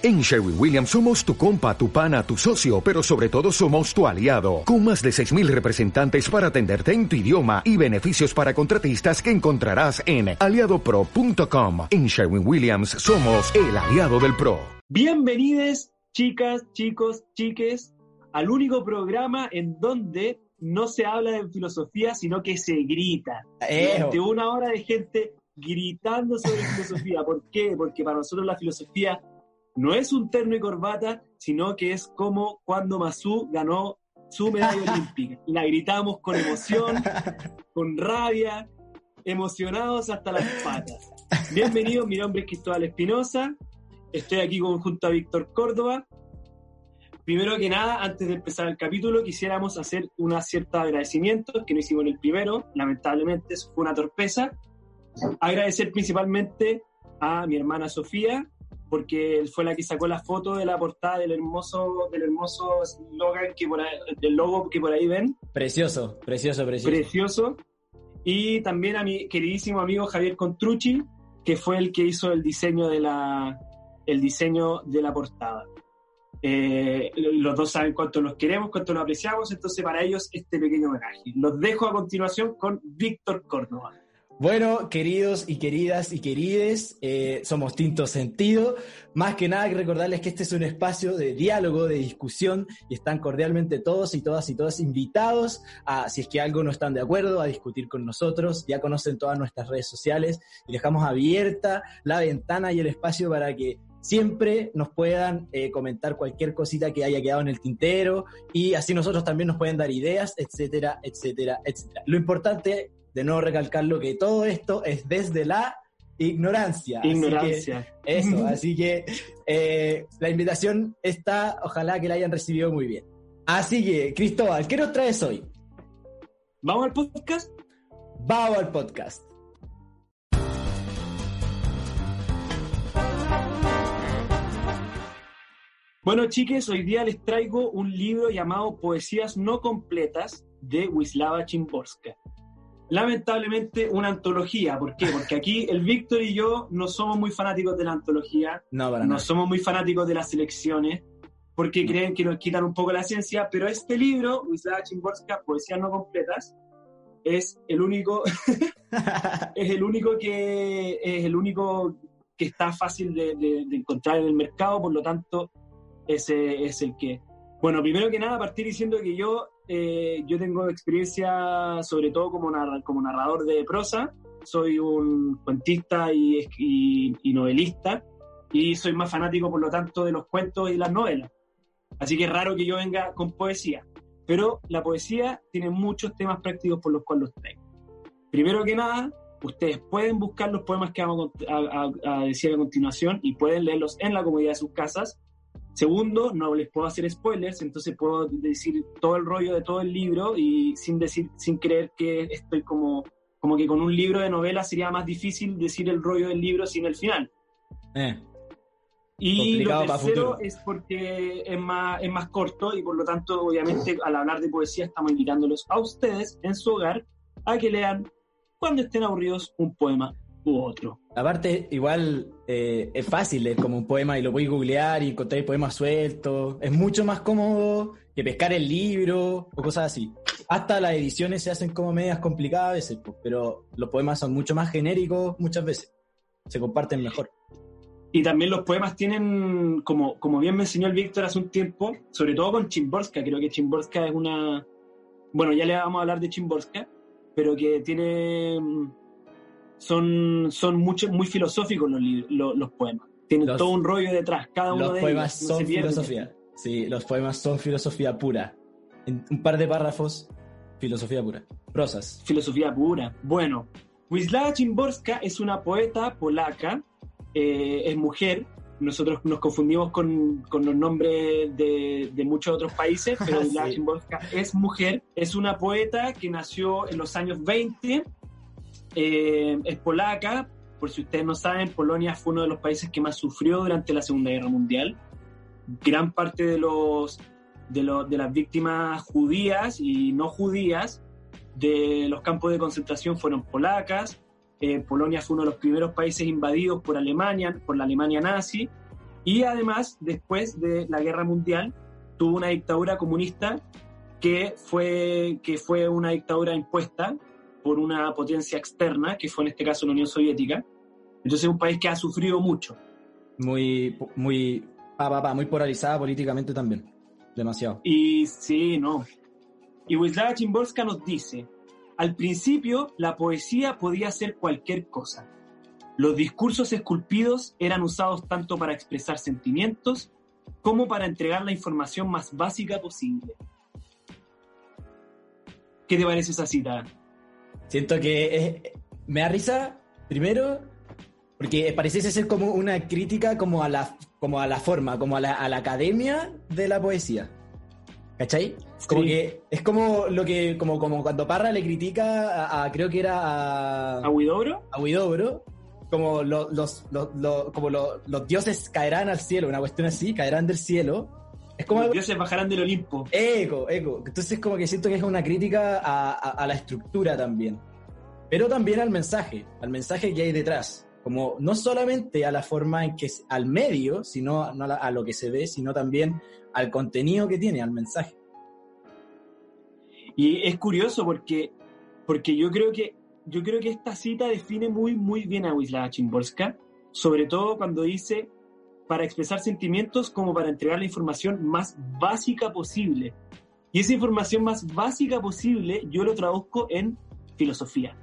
En Sherwin Williams somos tu compa, tu pana, tu socio, pero sobre todo somos tu aliado, con más de 6.000 representantes para atenderte en tu idioma y beneficios para contratistas que encontrarás en aliadopro.com. En Sherwin Williams somos el aliado del PRO. Bienvenidos, chicas, chicos, chiques, al único programa en donde no se habla de filosofía, sino que se grita. Durante una hora de gente gritando sobre filosofía. ¿Por qué? Porque para nosotros la filosofía no es un terno y corbata, sino que es como cuando Masú ganó su medalla olímpica. La gritamos con emoción, con rabia, emocionados hasta las patas. Bienvenidos, mi nombre es Cristóbal Espinosa, estoy aquí junto a Víctor Córdoba. Primero que nada, antes de empezar el capítulo, quisiéramos hacer una cierta agradecimiento que no hicimos en el primero, lamentablemente eso fue una torpeza. Agradecer principalmente a mi hermana Sofía, porque fue la que sacó la foto de la portada del hermoso, del hermoso slogan que por ahí, del logo que por ahí ven. Precioso, precioso, precioso. Precioso. Y también a mi queridísimo amigo Javier Contrucci, que fue el que hizo el diseño de la, el diseño de la portada. Eh, los dos saben cuánto los queremos, cuánto los apreciamos, entonces para ellos este pequeño homenaje. Los dejo a continuación con Víctor Córdoba. Bueno, queridos y queridas y querides, eh, somos Tinto Sentido. Más que nada, recordarles que este es un espacio de diálogo, de discusión, y están cordialmente todos y todas y todas invitados a, si es que algo no están de acuerdo, a discutir con nosotros. Ya conocen todas nuestras redes sociales y dejamos abierta la ventana y el espacio para que siempre nos puedan eh, comentar cualquier cosita que haya quedado en el tintero y así nosotros también nos pueden dar ideas, etcétera, etcétera, etcétera. Lo importante de nuevo recalcarlo que todo esto es desde la ignorancia. Ignorancia. eso, así que eh, la invitación está, ojalá que la hayan recibido muy bien. Así que, Cristóbal, ¿qué nos traes hoy? ¿Vamos al podcast? Vamos al podcast. Bueno, chiques, hoy día les traigo un libro llamado Poesías no completas de Wisława Chimborska lamentablemente una antología. ¿Por qué? Porque aquí el Víctor y yo no somos muy fanáticos de la antología, no, no somos muy fanáticos de las selecciones, porque creen que nos quitan un poco la ciencia, pero este libro, Wisława Chimborska, Poesías no completas, es el único, es el único que es el único que está fácil de, de encontrar en el mercado, por lo tanto, ese es el que. Bueno, primero que nada, partir diciendo que yo eh, yo tengo experiencia sobre todo como, como narrador de prosa, soy un cuentista y, y, novelista y soy más fanático por lo tanto de los cuentos y las novelas. Así que es raro que yo venga con poesía, pero la poesía tiene muchos temas prácticos por los cuales los traigo. Primero que nada, ustedes pueden buscar los poemas que vamos a decir a continuación y pueden leerlos en la comodidad de sus casas Segundo, no les puedo hacer spoilers, entonces puedo decir todo el rollo de todo el libro y sin decir, sin creer que estoy como, como que con un libro de novela sería más difícil decir el rollo del libro sin el final. Eh. Y lo tercero es porque es más, es más corto y por lo tanto, obviamente, al hablar de poesía estamos invitándolos a ustedes en su hogar a que lean cuando estén aburridos un poema otro. Aparte, igual eh, es fácil leer como un poema y lo a googlear y encontrar poemas sueltos. Es mucho más cómodo que pescar el libro o cosas así. Hasta las ediciones se hacen como medias complicadas a veces, pero los poemas son mucho más genéricos muchas veces. Se comparten mejor. Y también los poemas tienen, como, como bien me enseñó el Víctor hace un tiempo, sobre todo con Chimborska, creo que Chimborska es una... Bueno, ya le vamos a hablar de Chimborska, pero que tiene son, son mucho, muy filosóficos los, los, poemas. Tienen todo un rollo detrás, cada uno de ellos. Los poemas son filosofía. Sí, los poemas son filosofía pura. En un par de párrafos, filosofía pura. Prosas. Filosofía pura. Bueno, Wisława Chimborska es una poeta polaca, eh, es mujer. Nosotros nos confundimos con, con los nombres de, de, muchos otros países, pero Wisława Chimborska es mujer. Es una poeta que nació en los años 20 eh, es polaca, por si ustedes no saben, Polonia fue uno de los países que más sufrió durante la Segunda Guerra Mundial. Gran parte de, los, de, las víctimas judías y no judías de los campos de concentración fueron polacas. Eh, Polonia fue uno de los primeros países invadidos por Alemania, por la Alemania nazi. Y además, después de la guerra mundial, tuvo una dictadura comunista que fue, que fue una dictadura impuesta por una potencia externa, que fue en este caso la Unión Soviética. Entonces es un país que ha sufrido mucho. Muy, muy, muy polarizada políticamente también. Demasiado. Y sí, no. Y Wisława Chimborska nos dice, al principio la poesía podía ser cualquier cosa. Los discursos esculpidos eran usados tanto para expresar sentimientos como para entregar la información más básica posible. ¿Qué te parece esa cita? Siento que me da risa, primero, porque pareciese ser como una crítica como a la, como a la forma, como a la, academia de la poesía. ¿Cachai? Como que es como lo que, como, como cuando Parra le critica a, creo que era a. ¿A Huidobro? A Huidobro, como los, los, como los dioses caerán al cielo, una cuestión así, caerán del cielo. Es como los dioses bajarán del Olimpo. Eco, eco. Entonces como que siento que es una crítica a, la estructura también. Pero también al mensaje, al mensaje que hay detrás. Como no solamente a la forma en que al medio, sino no a, lo que se ve, sino también al contenido que tiene, al mensaje. Y es curioso porque, porque yo creo que yo creo que esta cita define muy, muy bien a Wisława Chimborska, sobre todo cuando dice para expresar sentimientos como para entregar la información más básica posible. Y esa información más básica posible yo lo traduzco en filosofía.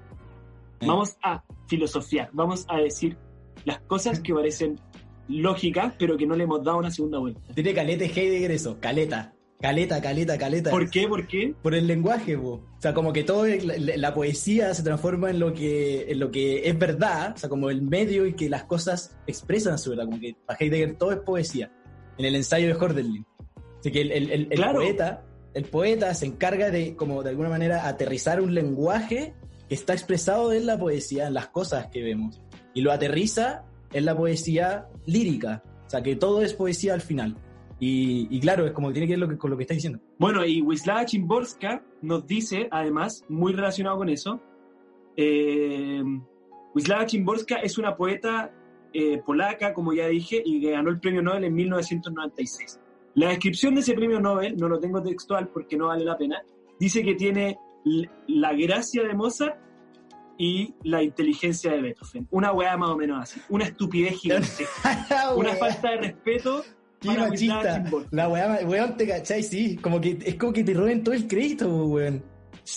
Eh. Vamos a filosofiar, vamos a decir las cosas que parecen lógicas, pero que no le hemos dado una segunda vuelta. Tiene caleta Heidegger eso, caleta. Caleta, caleta, caleta. ¿Por qué? ¿Por qué? Por el lenguaje, O sea, como que todo la, poesía se transforma en lo que en lo que es verdad, o sea, como el medio y que las cosas expresan su verdad, como que para Heidegger todo es poesía. En el ensayo de Hölderlin. Así que el, poeta, el poeta se encarga de como de alguna manera aterrizar un lenguaje que está expresado en la poesía, en las cosas que vemos, y lo aterriza en la poesía lírica, o sea, que todo es poesía al final. Y, claro, es como que tiene que ver con lo que está diciendo. Bueno, y Wisława Chimborska nos dice, además, muy relacionado con eso, eh, Wisława Chimborska es una poeta eh, polaca, como ya dije, y que ganó el premio Nobel en 1996. La descripción de ese premio Nobel, no lo tengo textual porque no vale la pena, dice que tiene la gracia de Mozart y la inteligencia de Beethoven. Una weá más o menos así. Una estupidez gigante. una falta de respeto Qué machista. La weá, weón, te cachai, sí. Como que es como que te roben todo el crédito, weón.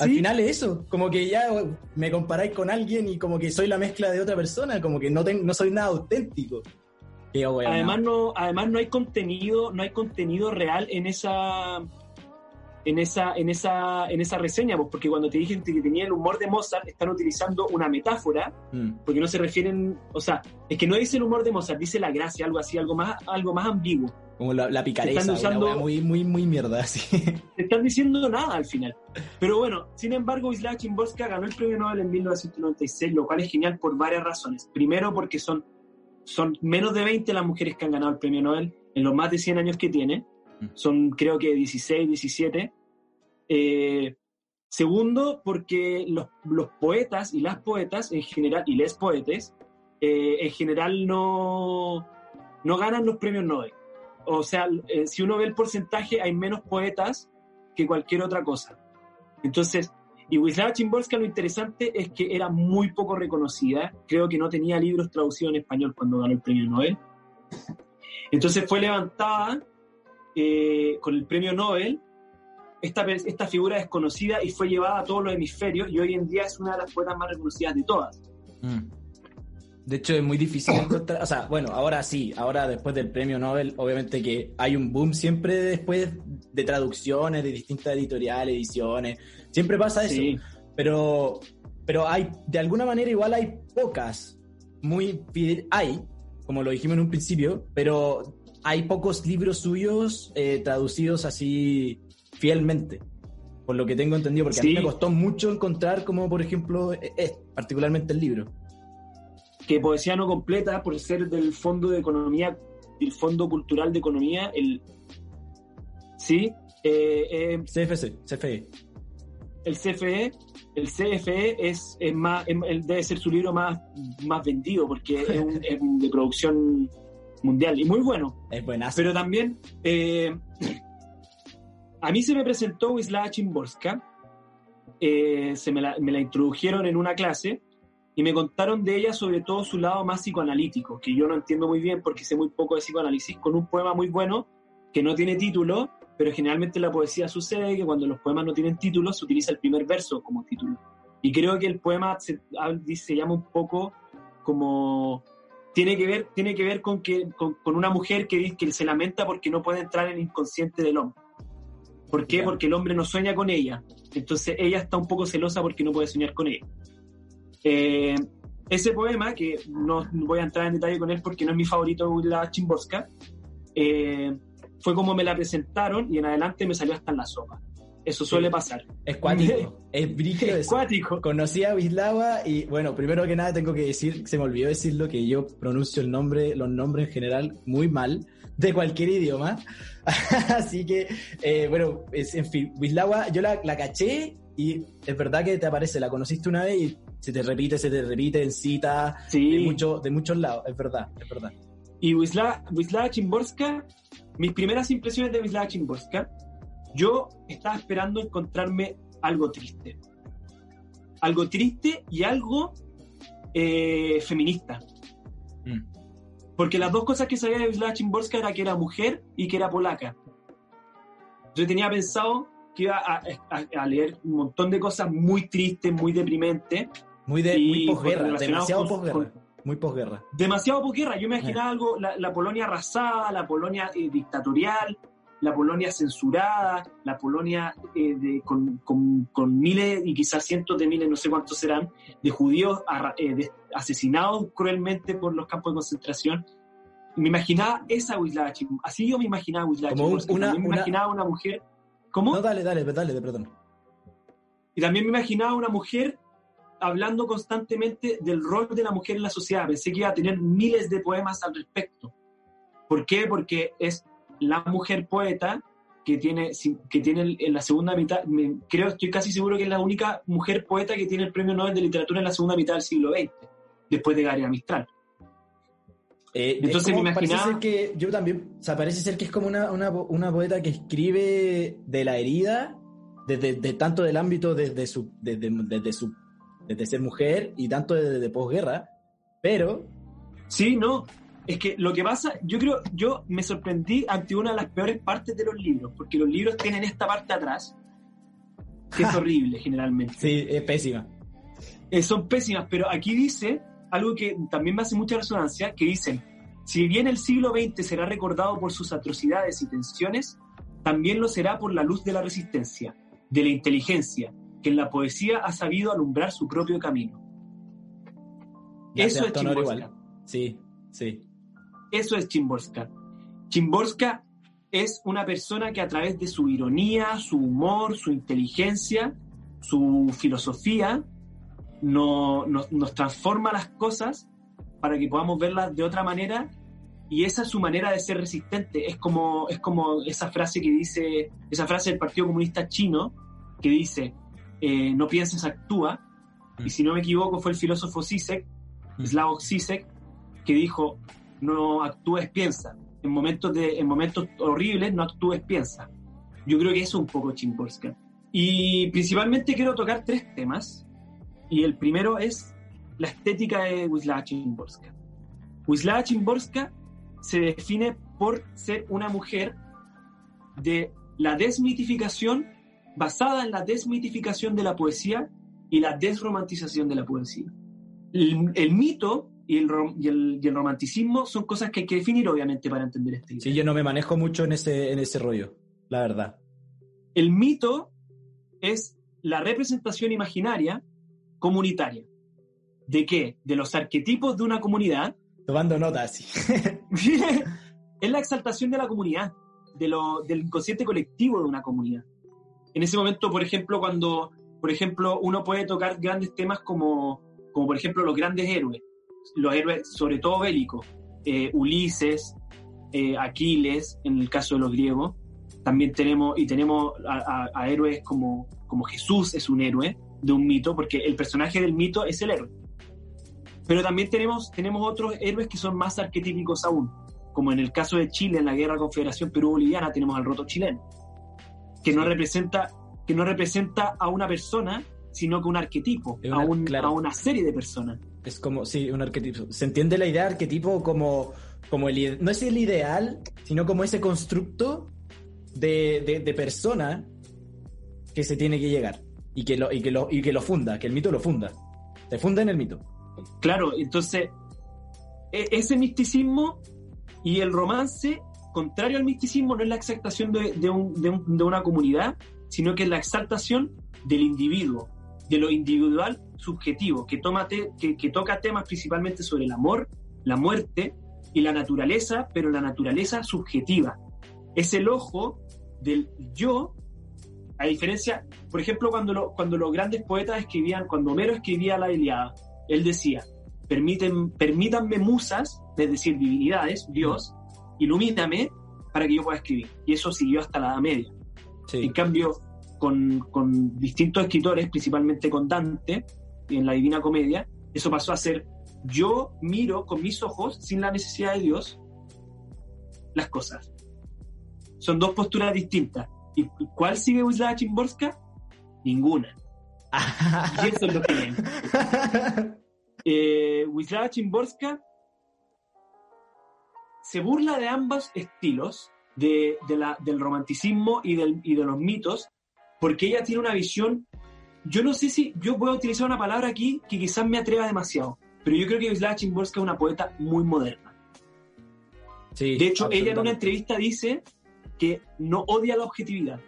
Al final es eso, como que ya me comparáis con alguien y como que soy la mezcla de otra persona, como que no, tengo, no soy nada auténtico. además no, además no hay contenido, no hay contenido real en esa en esa, en esa, en esa reseña, pues, porque cuando te dije que tenía el humor de Mozart, están utilizando una metáfora, mm. porque no se refieren, o sea, es que no dice el humor de Mozart, dice la gracia, algo así, algo más, algo más ambiguo. Como la, la picareza, están usando, muy, muy, muy mierda. Te están diciendo nada al final. Pero bueno, sin embargo, Wisława Chimborska ganó el premio Nobel en 1996, lo cual es genial por varias razones. Primero, porque son, son menos de 20 las mujeres que han ganado el premio Nobel en los más de 100 años que tiene. Mm. Son creo que 16, 17. Eh, segundo, porque los, poetas y las poetas en general, y les poetes, eh, en general no, no ganan los premios Nobel. O sea, eh, si uno ve el porcentaje, hay menos poetas que cualquier otra cosa. Entonces, y Wisława Chimborska lo interesante es que era muy poco reconocida. Creo que no tenía libros traducidos en español cuando ganó el premio Nobel. Entonces fue levantada con el premio Nobel esta, esta figura desconocida y fue llevada a todos los hemisferios y hoy en día es una de las poetas más reconocidas de todas. Mm. De hecho, es muy difícil encontrar, o sea, bueno, ahora sí, ahora después del premio Nobel, obviamente que hay un boom siempre después de traducciones, de distintas editoriales, ediciones, siempre pasa eso, pero, pero hay, de alguna manera igual hay pocas, muy, hay, como lo dijimos en un principio, pero hay pocos libros suyos eh, traducidos así fielmente, por lo que tengo entendido, porque a mí me costó mucho encontrar como, por ejemplo, e-, es, particularmente el libro. Que Poesía no completa, por ser del Fondo de Economía, del Fondo Cultural de Economía, el... Sí, eh, CFC, eh, CFE. El CFE, el CFE es, es más, debe ser su libro más, más vendido, porque es, un, de producción mundial y muy bueno. Es buenazo. Pero también eh, a mí se me presentó Wisława Chimborska, eh, se me la, me la introdujeron en una clase y me contaron de ella sobre todo su lado más psicoanalítico, que yo no entiendo muy bien porque sé muy poco de psicoanálisis, con un poema muy bueno que no tiene título, pero generalmente en la poesía sucede que cuando los poemas no tienen título se utiliza el primer verso como título. Y creo que el poema se, se llama un poco como tiene que ver, tiene que ver con, que, con, con una mujer que, que, se lamenta porque no puede entrar en el inconsciente del hombre. ¿Por qué? Porque el hombre no sueña con ella. Entonces ella está un poco celosa porque no puede soñar con ella. Eh, ese poema, que no voy a entrar en detalle con él porque no es mi favorito, la Chimboska, eh, fue como me la presentaron y en adelante me salió hasta en la sopa. Eso suele pasar. Es cuático, es brígido. Es cuático. Conocí a Wislawa y, bueno, primero que nada tengo que decir, se me olvidó decirlo, que yo pronuncio el nombre, los nombres en general muy mal, de cualquier idioma. Así que, eh, bueno, es, en fin, Wislawa, yo la, la, caché y es verdad que te aparece, la conociste una vez y se te repite, se te repite en cita sí. de, mucho, de muchos lados, es verdad, es verdad. Y Wisława, Wisława Chimborska, mis primeras impresiones de Wisława Chimborska, yo estaba esperando encontrarme algo triste. Algo triste y algo eh, feminista. Mm. Porque las dos cosas que sabía de Wisława Chimborska era que era mujer y que era polaca. Yo tenía pensado que iba a, a, a leer un montón de cosas muy tristes, muy deprimentes. Muy, de, muy posguerra, demasiado con, posguerra. Con, muy posguerra. Demasiado posguerra. Yo me imaginaba eh. algo, la, la, Polonia arrasada, la Polonia eh, dictatorial, la Polonia censurada, la Polonia eh, de, con, con, con, miles y quizás cientos de miles, no sé cuántos serán, de judíos eh, de, asesinados cruelmente por los campos de concentración. Me imaginaba esa Wisława Así yo me imaginaba Como una, me imaginaba una mujer... ¿Cómo? No, dale, dale, dale, perdón. Y también me imaginaba una mujer hablando constantemente del rol de la mujer en la sociedad. Pensé que iba a tener miles de poemas al respecto. ¿Por qué? Porque es la mujer poeta que tiene, que tiene en la segunda mitad, me, creo, estoy casi seguro que es la única mujer poeta que tiene el premio Nobel de Literatura en la segunda mitad del siglo XX, después de Gabriela Mistral. Eh, Entonces me imaginaba... que yo también, o sea, parece ser que es como una, una, una poeta que escribe de la herida, desde de, de tanto del ámbito desde su, desde, desde su, desde ser mujer y tanto desde de posguerra, pero... Sí, no, es que lo que pasa, yo creo, yo me sorprendí ante una de las peores partes de los libros, porque los libros tienen esta parte atrás, que es horrible generalmente. Sí, es pésima. Eh, son pésimas, pero aquí dice algo que también me hace mucha resonancia, que dicen, si bien el siglo XX será recordado por sus atrocidades y tensiones, también lo será por la luz de la resistencia, de la inteligencia, que en la poesía ha sabido alumbrar su propio camino. Eso es igual. Sí, sí. Eso es Chimborska. Chimborska es una persona que a través de su ironía, su humor, su inteligencia, su filosofía, no, nos, nos transforma las cosas para que podamos verlas de otra manera y esa es su manera de ser resistente. Es como, es como esa frase que dice, esa frase del Partido Comunista Chino, que dice, eh, no pienses, actúa. Mm. Y si no me equivoco, fue el filósofo Zizek, mm. Slavoj Zizek, que dijo, no actúes, piensa. En momentos, de, en momentos horribles, no actúes, piensa. Yo creo que eso es un poco Chimborska. Y principalmente quiero tocar tres temas. Y el primero es la estética de Wisława Chimborska. Wisława Chimborska se define por ser una mujer de la desmitificación, basada en la desmitificación de la poesía y la desromantización de la poesía. El, el mito y el, y, el, y el, romanticismo son cosas que hay que definir, obviamente, para entender este libro. Sí, yo no me manejo mucho en ese, en ese rollo, la verdad. El mito es la representación imaginaria comunitaria. ¿De qué? De los arquetipos de una comunidad. Tomando notas, sí. es la exaltación de la comunidad, de lo, del inconsciente colectivo de una comunidad. En ese momento, por ejemplo, cuando, por ejemplo, uno puede tocar grandes temas como, como por ejemplo, los grandes héroes los héroes, sobre todo bélicos, eh, Ulises, eh, Aquiles, en el caso de los griegos. También tenemos, y tenemos a, a, a, héroes como, como Jesús es un héroe de un mito, porque el personaje del mito es el héroe. Pero también tenemos, tenemos otros héroes que son más arquetípicos aún, como en el caso de Chile en la guerra Confederación Perú-Boliviana, tenemos al roto chileno, que no representa que no representa a una persona, sino que un arquetipo, a, a, una serie de personas. Es como, sí, un arquetipo. Se entiende la idea de arquetipo como, como el, no es el ideal, sino como ese constructo de, de, persona que se tiene que llegar y que, lo, y, que lo, y que lo funda, que el mito lo funda. Se funda en el mito. Claro, entonces, e, ese misticismo y el romance, contrario al misticismo, no es la exaltación de, de, de una comunidad, sino que es la exaltación del individuo, de lo individual subjetivo, que, toma que, que toca temas principalmente sobre el amor, la muerte y la naturaleza, pero la naturaleza subjetiva. Es el ojo del yo, a diferencia, por ejemplo, cuando, cuando los grandes poetas escribían, cuando Homero escribía la Iliada, él decía, Permiten, permítanme musas, es decir, divinidades, Dios, ilumíname para que yo pueda escribir. Y eso siguió hasta la Edad Media. En cambio, con, con, distintos escritores, principalmente con Dante, en la Divina Comedia, eso pasó a ser yo miro con mis ojos, sin la necesidad de Dios, las cosas. Son dos posturas distintas. ¿Y cuál sigue Wisława Chimborska? Ninguna. y eso es lo que ven. Eh, Wisława Chimborska se burla de ambos estilos, de, la, del romanticismo y, del, y de los mitos, porque ella tiene una visión, yo no sé si yo puedo utilizar una palabra aquí que quizás me atreva demasiado, pero yo creo que Wisława Chimborska es una poeta muy moderna. de hecho, ella en una entrevista dice que no odia la objetividad.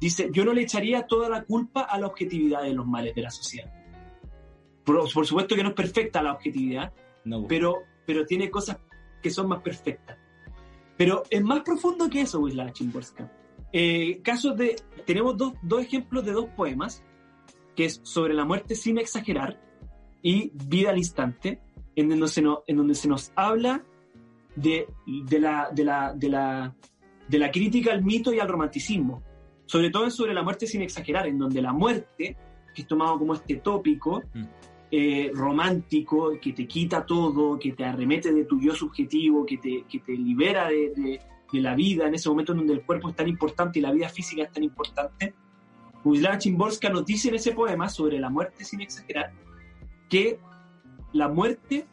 Dice, yo no le echaría toda la culpa a la objetividad de los males de la sociedad. Por, supuesto que no es perfecta la objetividad, pero, pero tiene cosas que son más perfectas. Pero es más profundo que eso, Wisla Chimborska. Eh, casos de, tenemos dos, dos ejemplos de dos poemas, que es sobre la muerte sin exagerar y vida al instante, en donde se nos, en donde se nos habla de, de, la, de, la, de, la, de la crítica al mito y al romanticismo, sobre todo sobre la muerte sin exagerar, en donde la muerte, que es tomado como este tópico, mm. Eh, romántico, que te quita todo, que te arremete de tu yo subjetivo, que te, que te libera de, de, la vida en ese momento en donde el cuerpo es tan importante y la vida física es tan importante. Wisława Chimborska nos dice en ese poema sobre la muerte sin exagerar que la muerte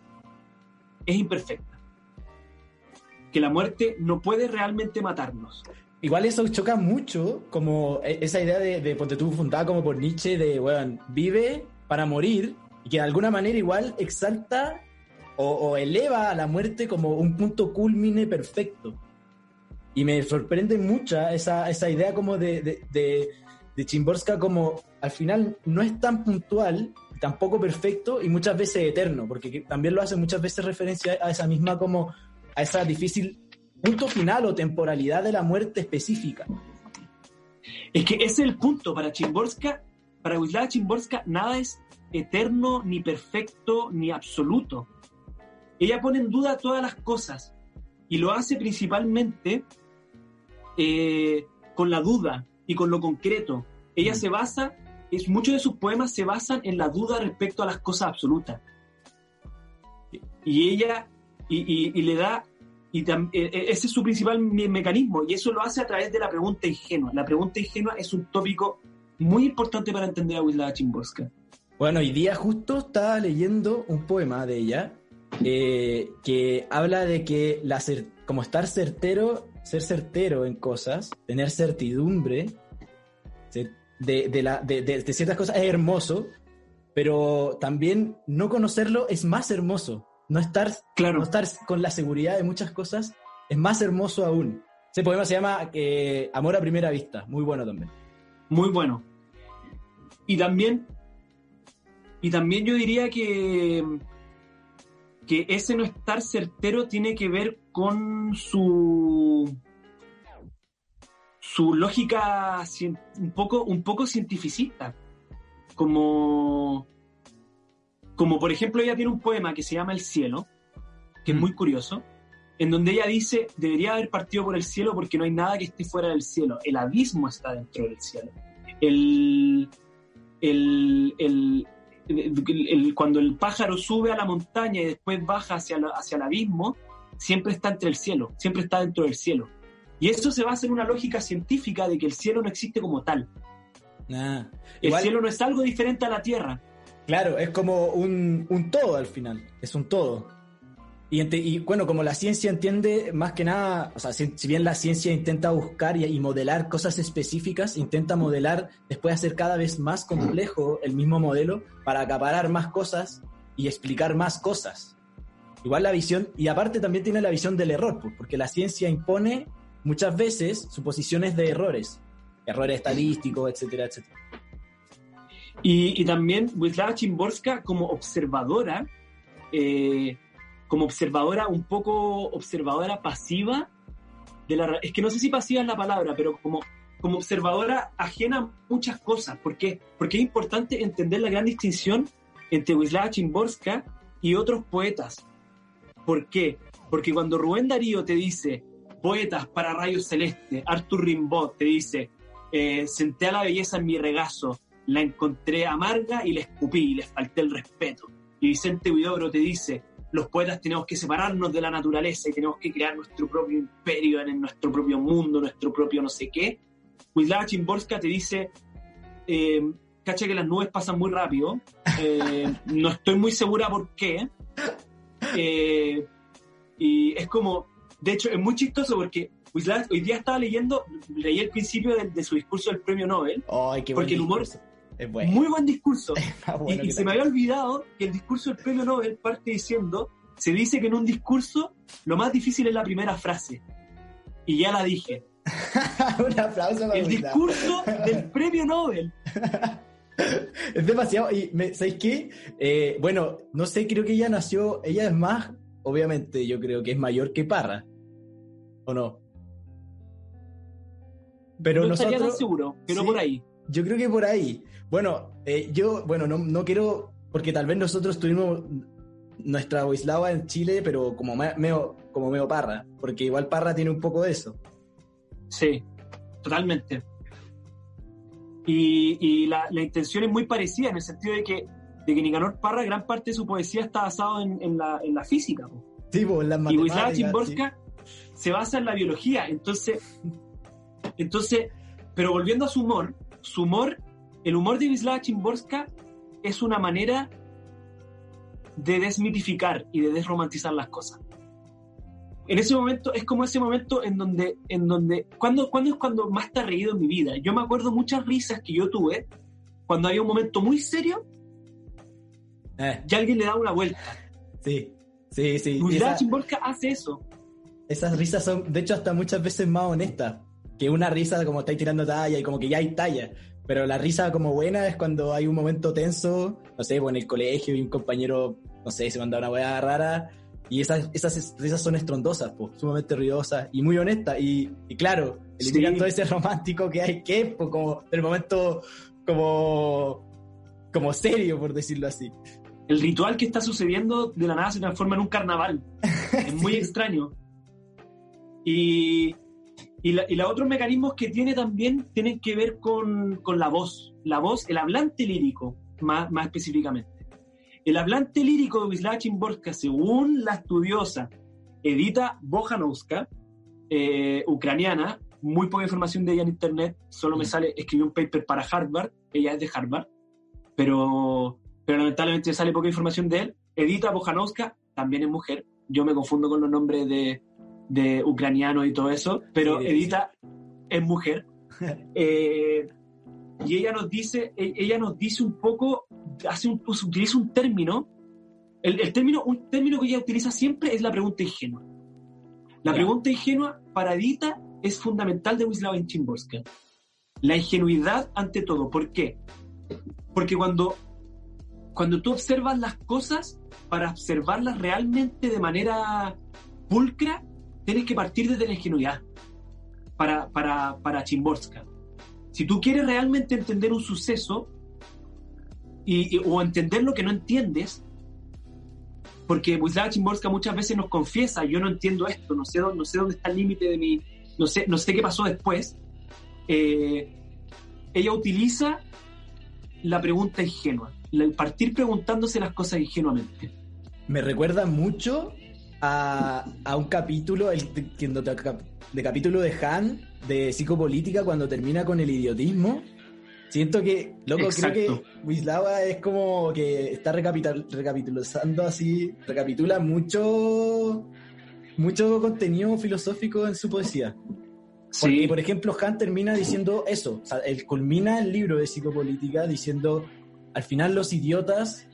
es imperfecta, que la muerte no puede realmente matarnos. Igual eso choca mucho, como e, esa idea de, de Ponte tú fundada como por Nietzsche, de, bueno, vive para morir, y que de alguna manera igual exalta o, eleva a la muerte como un punto culmine perfecto. Y me sorprende mucho esa, esa idea como de, de, de, Chimborska como al final no es tan puntual, tampoco perfecto y muchas veces eterno, porque también lo hace muchas veces referencia a esa misma como a esa difícil punto final o temporalidad de la muerte específica. Es que ese es el punto para Chimborska, para Wisława Chimborska nada es eterno, ni perfecto, ni absoluto. Ella pone en duda todas las cosas y lo hace principalmente eh, con la duda y con lo concreto. Ella mm. se basa, es, muchos de sus poemas se basan en la duda respecto a las cosas absolutas. Y ella, y, le da, y e, e, ese es su principal mecanismo, y eso lo hace a través de la pregunta ingenua. La pregunta ingenua es un tópico muy importante para entender a Wisława Chimborska. Bueno, hoy día justo estaba leyendo un poema de ella eh, que habla de que la como estar certero, ser certero en cosas, tener certidumbre de, la, de, ciertas cosas es hermoso, pero también no conocerlo es más hermoso. No estar, claro. no estar con la seguridad de muchas cosas es más hermoso aún. Ese poema se llama eh, Amor a primera vista, muy bueno también. Muy bueno. Y también y también yo diría que, que ese no estar certero tiene que ver con su, su lógica un poco, un poco cientificista. Como, como por ejemplo ella tiene un poema que se llama El cielo, que es mm. muy curioso, en donde ella dice, debería haber partido por el cielo porque no hay nada que esté fuera del cielo, el abismo está dentro del cielo. el, el, cuando el pájaro sube a la montaña y después baja hacia, hacia el abismo, siempre está entre el cielo, siempre está dentro del cielo. Y eso se basa en una lógica científica de que el cielo no existe como tal. Ah, el cielo no es algo diferente a la tierra. Claro, es como un, un todo al final, es un todo. Y, bueno, como la ciencia entiende más que nada, o sea, si, bien la ciencia intenta buscar y, modelar cosas específicas, intenta modelar, después hacer cada vez más complejo el mismo modelo para acaparar más cosas y explicar más cosas. Igual la visión, y aparte también tiene la visión del error, pues, porque la ciencia impone muchas veces suposiciones de errores, errores estadísticos, etcétera, etcétera. Y, y también Wisława Chimborska como observadora, eh, como observadora, un poco observadora pasiva de la... Es que no sé si pasiva es la palabra, pero como, como observadora ajena a muchas cosas. ¿Por qué? Porque es importante entender la gran distinción entre Wisława Chimborska y otros poetas. ¿Por qué? Porque cuando Rubén Darío te dice poetas para rayos celeste, Arthur Rimbaud te dice eh, senté a la belleza en mi regazo, la encontré amarga y le escupí y le falté el respeto. Y Vicente Huidobro te dice los poetas tenemos que separarnos de la naturaleza y tenemos que crear nuestro propio imperio en nuestro propio mundo, nuestro propio no sé qué. Wisława Chimborska te dice, eh, cacha que las nubes pasan muy rápido, eh, no estoy muy segura por qué. Eh, y es como, de hecho, es muy chistoso porque hoy día estaba leyendo, leí el principio de, su discurso del premio Nobel, porque el humor... Muy buen discurso. y, se me había olvidado que el discurso del premio Nobel parte diciendo, se dice que en un discurso lo más difícil es la primera frase. Y ya la dije. un aplauso El discurso del premio Nobel. es demasiado. Y ¿sabéis qué? Eh, bueno, no sé, creo que ella nació, ella es más, obviamente, yo creo que es mayor que Parra. ¿O no? Pero no estaría tan seguro, pero por ahí. Yo creo que por ahí. Bueno, eh, yo, bueno, no, no, quiero, porque tal vez nosotros tuvimos nuestra Wislava en Chile, pero como meo, como meo Parra, porque igual Parra tiene un poco de eso. Sí, totalmente. Y, y la, la, intención es muy parecida en el sentido de que, de que Nicanor Parra, gran parte de su poesía está basado en, en, la, en la, física. Sí, en la Y Wisława Chimborska se basa en la biología. Entonces, entonces, pero volviendo a su humor, su humor el humor de Wisława Chimborska es una manera de desmitificar y de desromantizar las cosas. En ese momento, es como ese momento en donde, en donde, ¿cuándo, es cuando más te has reído en mi vida? Yo me acuerdo muchas risas que yo tuve cuando había un momento muy serio eh. y alguien le da una vuelta. Sí, sí, sí. Wisława Chimborska hace eso. Esas risas son, de hecho, hasta muchas veces más honestas que una risa como estáis tirando talla y como que ya hay talla. Pero la risa como buena es cuando hay un momento tenso, no sé, pues en el colegio y un compañero, no sé, se manda una weá rara y esas, esas risas son estrondosas, pues, sumamente ruidosas y muy honestas. Y, y claro, eliminando todo ese romántico que hay que, pues como el momento como, como serio, por decirlo así. El ritual que está sucediendo de la nada se transforma en un carnaval. Es muy extraño. Y, y, la, y los otros mecanismos que tiene también tienen que ver con, con la voz, la voz, el hablante lírico, más, más específicamente. El hablante lírico de Wisława Chimborska, según la estudiosa Edita Bojanowska, eh, ucraniana, muy poca información de ella en internet, solo me sale, escribió un paper para Harvard, ella es de Harvard, pero, pero lamentablemente sale poca información de él. Edita Bojanowska también es mujer, yo me confundo con los nombres de, de ucraniano y todo eso, pero Edita es mujer. Eh, y ella nos dice, e, ella nos dice un poco, hace un, utiliza un término, el, término, un término que ella utiliza siempre es la pregunta ingenua. La pregunta ingenua para Edita es fundamental de Wisława Chimborska. La ingenuidad ante todo. ¿Por qué? Porque cuando, cuando tú observas las cosas, para observarlas realmente de manera pulcra, tienes que partir desde la ingenuidad para, para, para Chimborska. Si tú quieres realmente entender un suceso y, o entender lo que no entiendes, porque Wisława Chimborska muchas veces nos confiesa, yo no entiendo esto, no sé, no sé dónde está el límite de mi, no sé, no sé qué pasó después, eh, ella utiliza la pregunta ingenua, el partir preguntándose las cosas ingenuamente. Me recuerda mucho a, a un capítulo, el de, de capítulo de Han, de psicopolítica, cuando termina con el idiotismo. Siento que, loco, creo que Wislawa es como que está recapitulando así, recapitula mucho, mucho contenido filosófico en su poesía. Porque, por ejemplo, Han termina diciendo eso, o sea, él culmina el libro de psicopolítica diciendo, al final los idiotas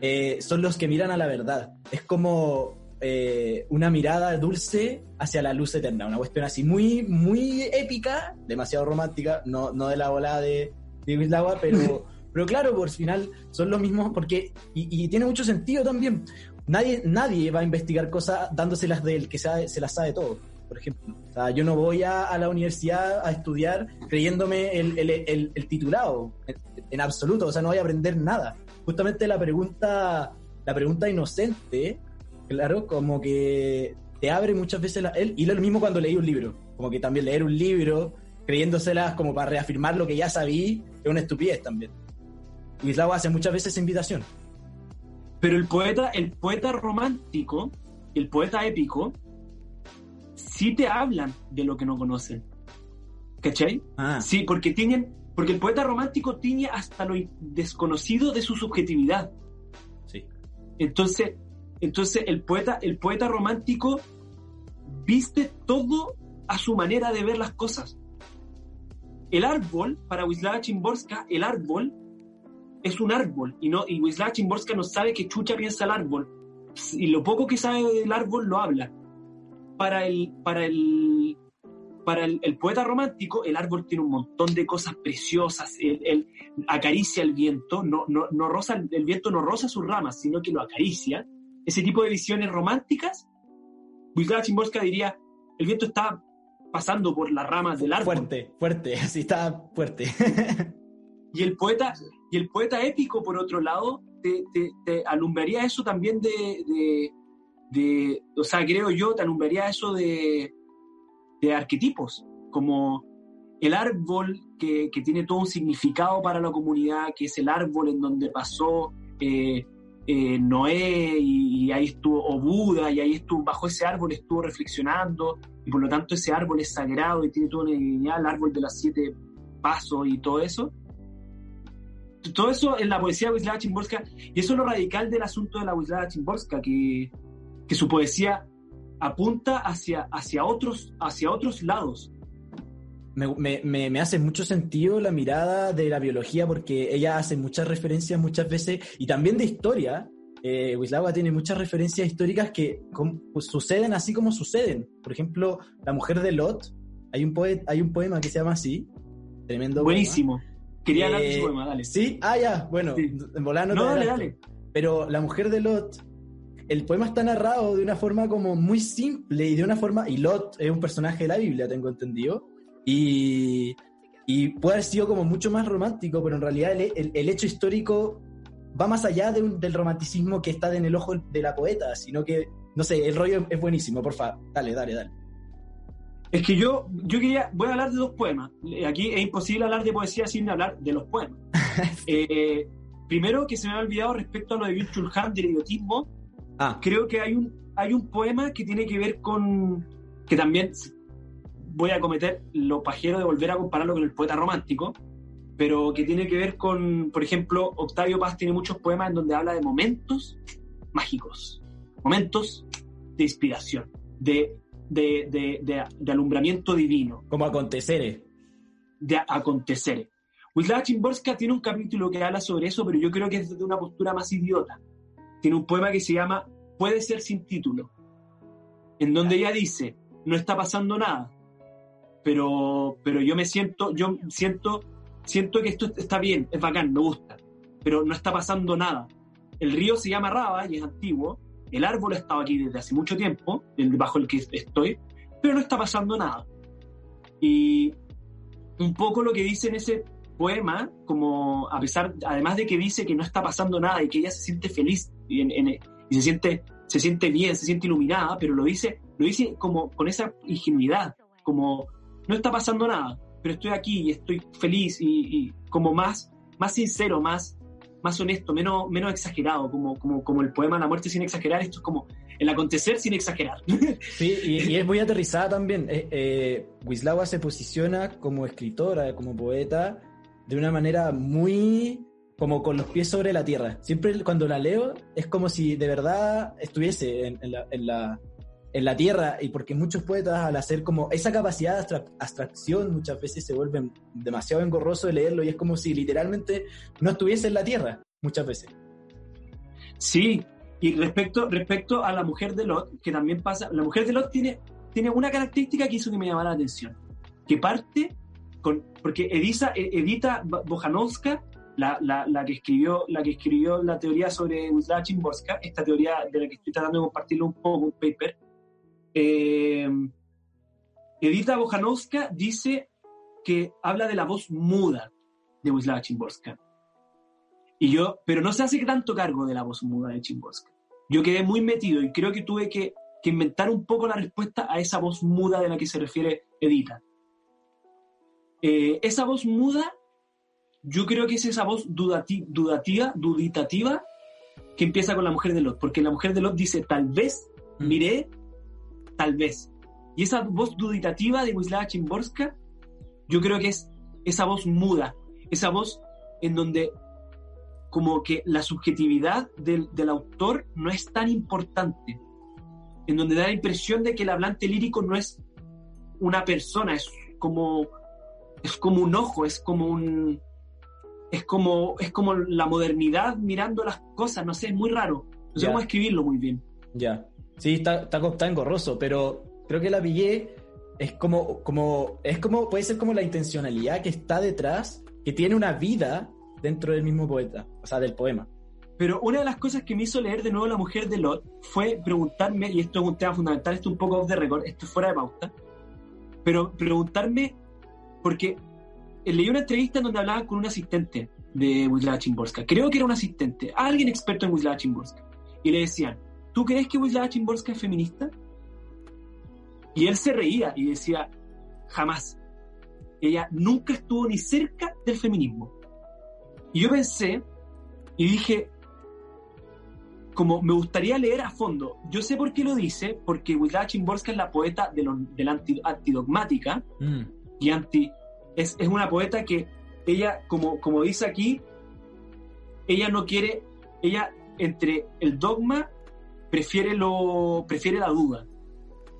eh, son los que miran a la verdad. Es como eh, una mirada dulce hacia la luz eterna, una cuestión así muy, muy épica, demasiado romántica, no, no de la volada de, de agua pero, pero claro, por final son los mismos, porque, y, tiene mucho sentido también, nadie, nadie va a investigar cosas dándoselas del que sabe, se las sabe todo, por ejemplo. O sea, yo no voy a, la universidad a estudiar creyéndome el, el, el, titulado, en, en, absoluto, o sea, no voy a aprender nada. Justamente la pregunta, la pregunta inocente Claro, como que te abre muchas veces la, él, y lo mismo cuando leí un libro, como que también leer un libro creyéndoselas como para reafirmar lo que ya sabí es una estupidez también. Wislawa hace muchas veces invitación. Pero el poeta, el poeta romántico, el poeta épico, sí te hablan de lo que no conocen. ¿Cachai? Ah. Sí, porque tienen, porque el poeta romántico tiene hasta lo desconocido de su subjetividad. Sí. Entonces, entonces el poeta, el poeta romántico viste todo a su manera de ver las cosas. El árbol, para Wisława Chimborska, el árbol es un árbol y, no, y Chimborska no sabe qué chucha piensa el árbol. Y lo poco que sabe del árbol lo habla. Para el, para el, para el, poeta romántico, el árbol tiene un montón de cosas preciosas. Él, acaricia el viento, no, no, no rosa, el viento no roza sus ramas, sino que lo acaricia ese tipo de visiones románticas, Wisława Chimborska diría, el viento está pasando por las ramas del árbol. Fuerte, fuerte, así está fuerte. y, el poeta, y el poeta épico, por otro lado, te, alumbraría eso también de, de, o sea, creo yo, te alumbraría eso de, de arquetipos, como el árbol que, que, tiene todo un significado para la comunidad, que es el árbol en donde pasó eh, eh, Noé y, ahí estuvo, o Buda, y ahí estuvo, bajo ese árbol estuvo reflexionando, y por lo tanto ese árbol es sagrado y tiene toda una dignidad, el árbol de las siete pasos y todo eso. Todo eso en la poesía de Wisława Chimborska, y eso es lo radical del asunto de la Wisława Chimborska, que, que su poesía apunta hacia, hacia, otros, hacia otros lados, me, me, me, hace mucho sentido la mirada de la biología porque ella hace muchas referencias muchas veces y también de historia. Eh, Wislawa tiene muchas referencias históricas que pues, suceden así como suceden. Por ejemplo, La mujer de Lot, hay un, hay un poema que se llama así, tremendo. Buenísimo. Quería hablar de ese eh, poema, dale. Sí, ah, ya, bueno, en volano. No, dale, dale. Pero La mujer de Lot, el poema está narrado de una forma como muy simple y de una forma. Y Lot es un personaje de la Biblia, tengo entendido y, puede haber sido como mucho más romántico, pero en realidad el, hecho histórico va más allá del romanticismo que está en el ojo de la poeta, sino que, no sé, el rollo es buenísimo, por favor. Dale, dale, dale. Es que yo, yo quería, voy a hablar de dos poemas. Aquí es imposible hablar de poesía sin hablar de los poemas. Eh, primero, que se me ha olvidado respecto a lo de Bill Chulhan del idiotismo, ah. creo que hay un, hay un poema que tiene que ver con, que también voy a cometer lo pajero de volver a compararlo con el poeta romántico, pero que tiene que ver con, por ejemplo, Octavio Paz tiene muchos poemas en donde habla de momentos mágicos, momentos de inspiración, de, de, alumbramiento divino. Como aconteceres. De aconteceres. Wisława Chimborska tiene un capítulo que habla sobre eso, pero yo creo que es de una postura más idiota. Tiene un poema que se llama Puede ser sin título, en donde ella dice, no está pasando nada, pero, pero yo me siento, yo siento, siento que esto está bien, es bacán, me gusta, pero no está pasando nada. El río se llama Raba y es antiguo, el árbol ha estado aquí desde hace mucho tiempo, bajo el que estoy, pero no está pasando nada. Y un poco lo que dice en ese poema, como a pesar, además de que dice que no está pasando nada y que ella se siente feliz y, y se siente se siente bien, se siente iluminada, pero lo dice, lo dice como con esa ingenuidad, como no está pasando nada, pero estoy aquí y estoy feliz y, como más, más sincero, más, más honesto, menos, menos exagerado, como, como, como el poema La muerte sin exagerar, esto es como el acontecer sin exagerar. Sí, y, es muy aterrizada también. Eh, eh, Wislawa se posiciona como escritora, como poeta, de una manera muy como con los pies sobre la tierra. Siempre cuando la leo es como si de verdad estuviese en, la, en, la, en la, tierra y porque muchos poetas al hacer como esa capacidad de abstracción muchas veces se vuelven demasiado engorroso de leerlo y es como si literalmente no estuviese en la tierra muchas veces. Sí, y respecto, respecto a la mujer de Lot, que también pasa, la mujer de Lot tiene, tiene una característica que hizo que me llamara la atención, que parte con, porque Edisa, Edita Bojanowska la, que escribió, la que escribió la teoría sobre Wisława Chimborska, esta teoría de la que estoy tratando de compartirlo un poco, un paper, eh, Edita Bojanowska dice que habla de la voz muda de Wisława Chimborska. Y yo, pero no se hace tanto cargo de la voz muda de Chimborska. Yo quedé muy metido y creo que tuve que, que inventar un poco la respuesta a esa voz muda de la que se refiere Edita. Eh, esa voz muda yo creo que es esa voz dudativa, duditativa, que empieza con la mujer de Lot, porque la mujer de Lot dice, tal vez, mm. miré, tal vez. Y esa voz duditativa de Wisława Chimborska, yo creo que es esa voz muda, esa voz en donde como que la subjetividad del, del autor no es tan importante, en donde da la impresión de que el hablante lírico no es una persona, es como, es como un ojo, es como un, es como, es como la modernidad mirando las cosas, no sé, es muy raro. No sé cómo escribirlo muy bien. Ya. Sí, está, está, está engorroso, pero creo que la pillé es como, como, es como, puede ser como la intencionalidad que está detrás, que tiene una vida dentro del mismo poeta, o sea, del poema. Pero una de las cosas que me hizo leer de nuevo La Mujer de Lot fue preguntarme, y esto es un tema fundamental, esto es un poco off the record, esto es fuera de pauta, pero preguntarme, porque leí una entrevista en donde hablaban con un asistente de Wisława Chimborska. Creo que era un asistente, alguien experto en Wisława Chimborska. Y le decían, ¿tú crees que Wisława Chimborska es feminista? Y él se reía y decía, jamás. Ella nunca estuvo ni cerca del feminismo. Y yo pensé y dije, como me gustaría leer a fondo. Yo sé por qué lo dice, porque Wisława Chimborska es la poeta de, la antidogmática mm. y anti es, una poeta que ella, como, como dice aquí, ella no quiere, ella entre el dogma prefiere lo prefiere la duda,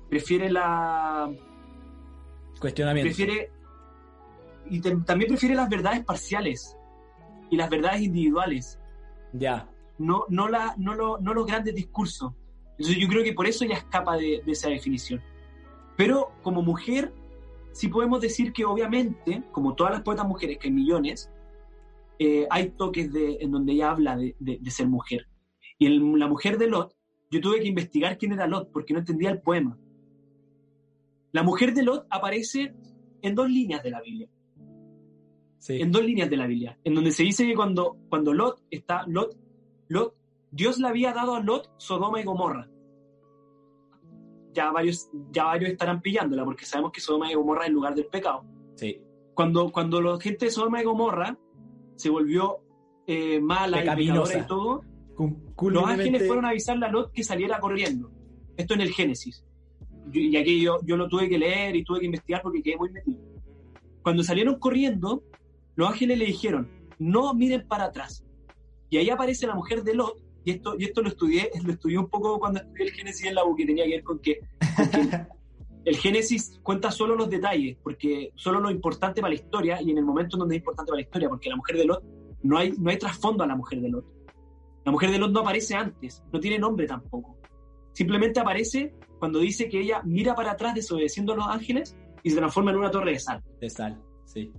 prefiere la cuestionamiento. Prefiere y también prefiere las verdades parciales y las verdades individuales. Ya. No, no, la, no, lo, no los grandes discursos. Entonces yo creo que por eso ella escapa de, de esa definición. Pero como mujer sí podemos decir que obviamente, como todas las poetas mujeres, que hay millones, eh, hay toques de, en donde ella habla de, ser mujer. Y en La mujer de Lot, yo tuve que investigar quién era Lot, porque no entendía el poema. La mujer de Lot aparece en dos líneas de la Biblia. En dos líneas de la Biblia, en donde se dice que cuando, cuando Lot está, Lot, Lot, Dios le había dado a Lot Sodoma y Gomorra ya varios, ya varios estarán pillándola, porque sabemos que Sodoma y Gomorra es el lugar del pecado. Sí. Cuando, cuando la gente de Sodoma y Gomorra se volvió eh, mala y pecadora y todo, los ángeles fueron a avisarle a Lot que saliera corriendo. Esto en el Génesis. y aquí yo, yo lo tuve que leer y tuve que investigar porque quedé muy metido. Cuando salieron corriendo, los ángeles le dijeron, no miren para atrás. Y ahí aparece la mujer de Lot y esto, y esto lo estudié, lo estudié un poco cuando estudié el Génesis en la U, que tenía que ver con que, el Génesis cuenta solo los detalles, porque solo lo importante para la historia y en el momento en donde es importante para la historia, porque la mujer de Lot, no hay, no hay trasfondo a la mujer de Lot. La mujer de Lot no aparece antes, no tiene nombre tampoco. Simplemente aparece cuando dice que ella mira para atrás desobedeciendo a los ángeles y se transforma en una torre de sal. De sal, sí.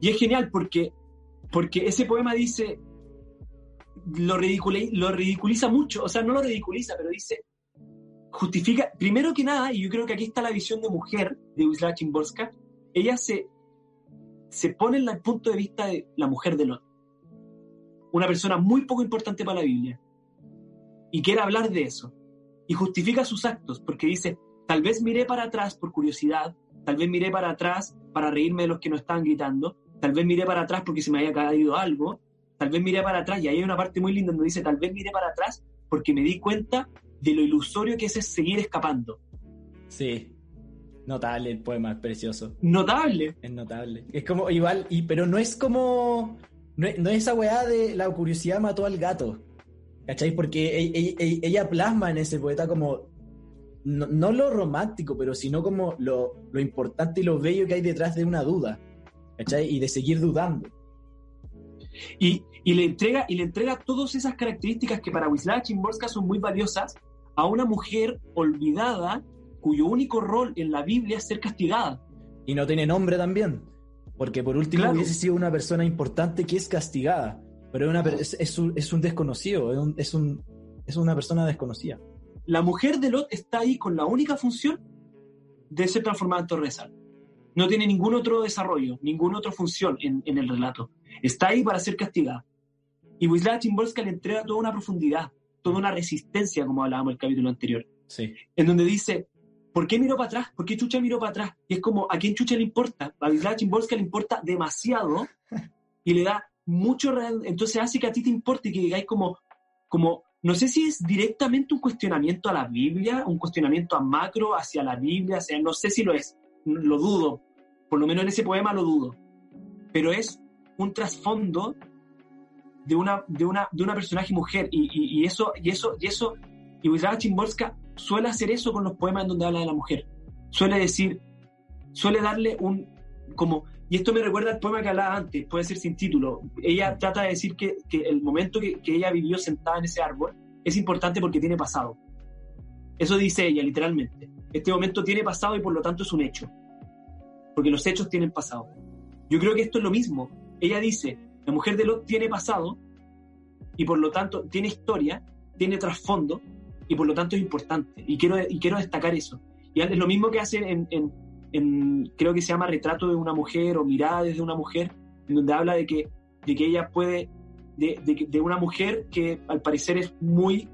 Y es genial porque, porque ese poema dice, lo, lo ridiculiza mucho, o sea, no lo ridiculiza, pero dice, justifica, primero que nada, y yo creo que aquí está la visión de mujer de Wisława Chimborska, ella se, se pone en el punto de vista de la mujer de Lot, una persona muy poco importante para la Biblia, y quiere hablar de eso, y justifica sus actos, porque dice, tal vez miré para atrás por curiosidad, tal vez miré para atrás para reírme de los que no estaban gritando, tal vez miré para atrás porque se me había caído algo, tal vez miré para atrás, y ahí hay una parte muy linda donde dice, tal vez miré para atrás porque me di cuenta de lo ilusorio que es seguir escapando. Sí, notable el poema, es precioso. Notable. Es notable. Es como igual, y, pero no es como, no es, no es esa weá de la curiosidad mató al gato. ¿Cachai? Porque ella, ella- ella plasma en ese poeta como, no, no lo romántico, pero sino como lo, lo importante y lo bello que hay detrás de una duda. ¿Cachai? Y de seguir dudando. Y, y le entrega, y le entrega todas esas características que para Wisława Szymborska son muy valiosas a una mujer olvidada cuyo único rol en la Biblia es ser castigada. Y no tiene nombre también. Porque por último Claro. hubiese sido una persona importante que es castigada. Pero es, una per- es, es un, es un desconocido, es, un- es, un- es una persona desconocida. La mujer de Lot está ahí con la única función de ser transformada en torresal. No tiene ningún otro desarrollo, ninguna otra función en, en el relato. Está ahí para ser castigada. Y Wisława Szymborska le entrega toda una profundidad, toda una resistencia, como hablábamos en el capítulo anterior. Sí. en donde dice, ¿por qué miró para atrás? ¿Por qué Chucha miró para atrás? Y es como, ¿a quién Chucha le importa? A Wisława Szymborska le importa demasiado y le da mucho... Entonces hace que a ti te importe y que digáis como, como, no sé si es directamente un cuestionamiento a la Biblia, un cuestionamiento a macro hacia la Biblia, o sea, no sé si lo es, lo dudo, por lo menos en ese poema lo dudo, pero es un trasfondo de una, de una, de una personaje mujer y, y- eso, y eso, y eso, y Szymborska suele hacer eso con los poemas en donde habla de la mujer. Suele decir, suele darle un, como, y esto me recuerda al poema que hablaba antes, puede ser sin título. Ella trata de decir que, que el momento que, que ella vivió sentada en ese árbol es importante porque tiene pasado. Eso dice ella, literalmente. Este momento tiene pasado y por lo tanto es un hecho. Porque los hechos tienen pasado. Yo creo que esto es lo mismo. Ella dice, la mujer de Lot tiene pasado y por lo tanto tiene historia, tiene trasfondo y por lo tanto es importante. Y quiero, y quiero destacar eso. Y es lo mismo que hace en, en- en- creo que se llama Retrato de una mujer o Mirada desde una mujer, en donde habla de que, de que ella puede, de, de de una mujer que al parecer es muy,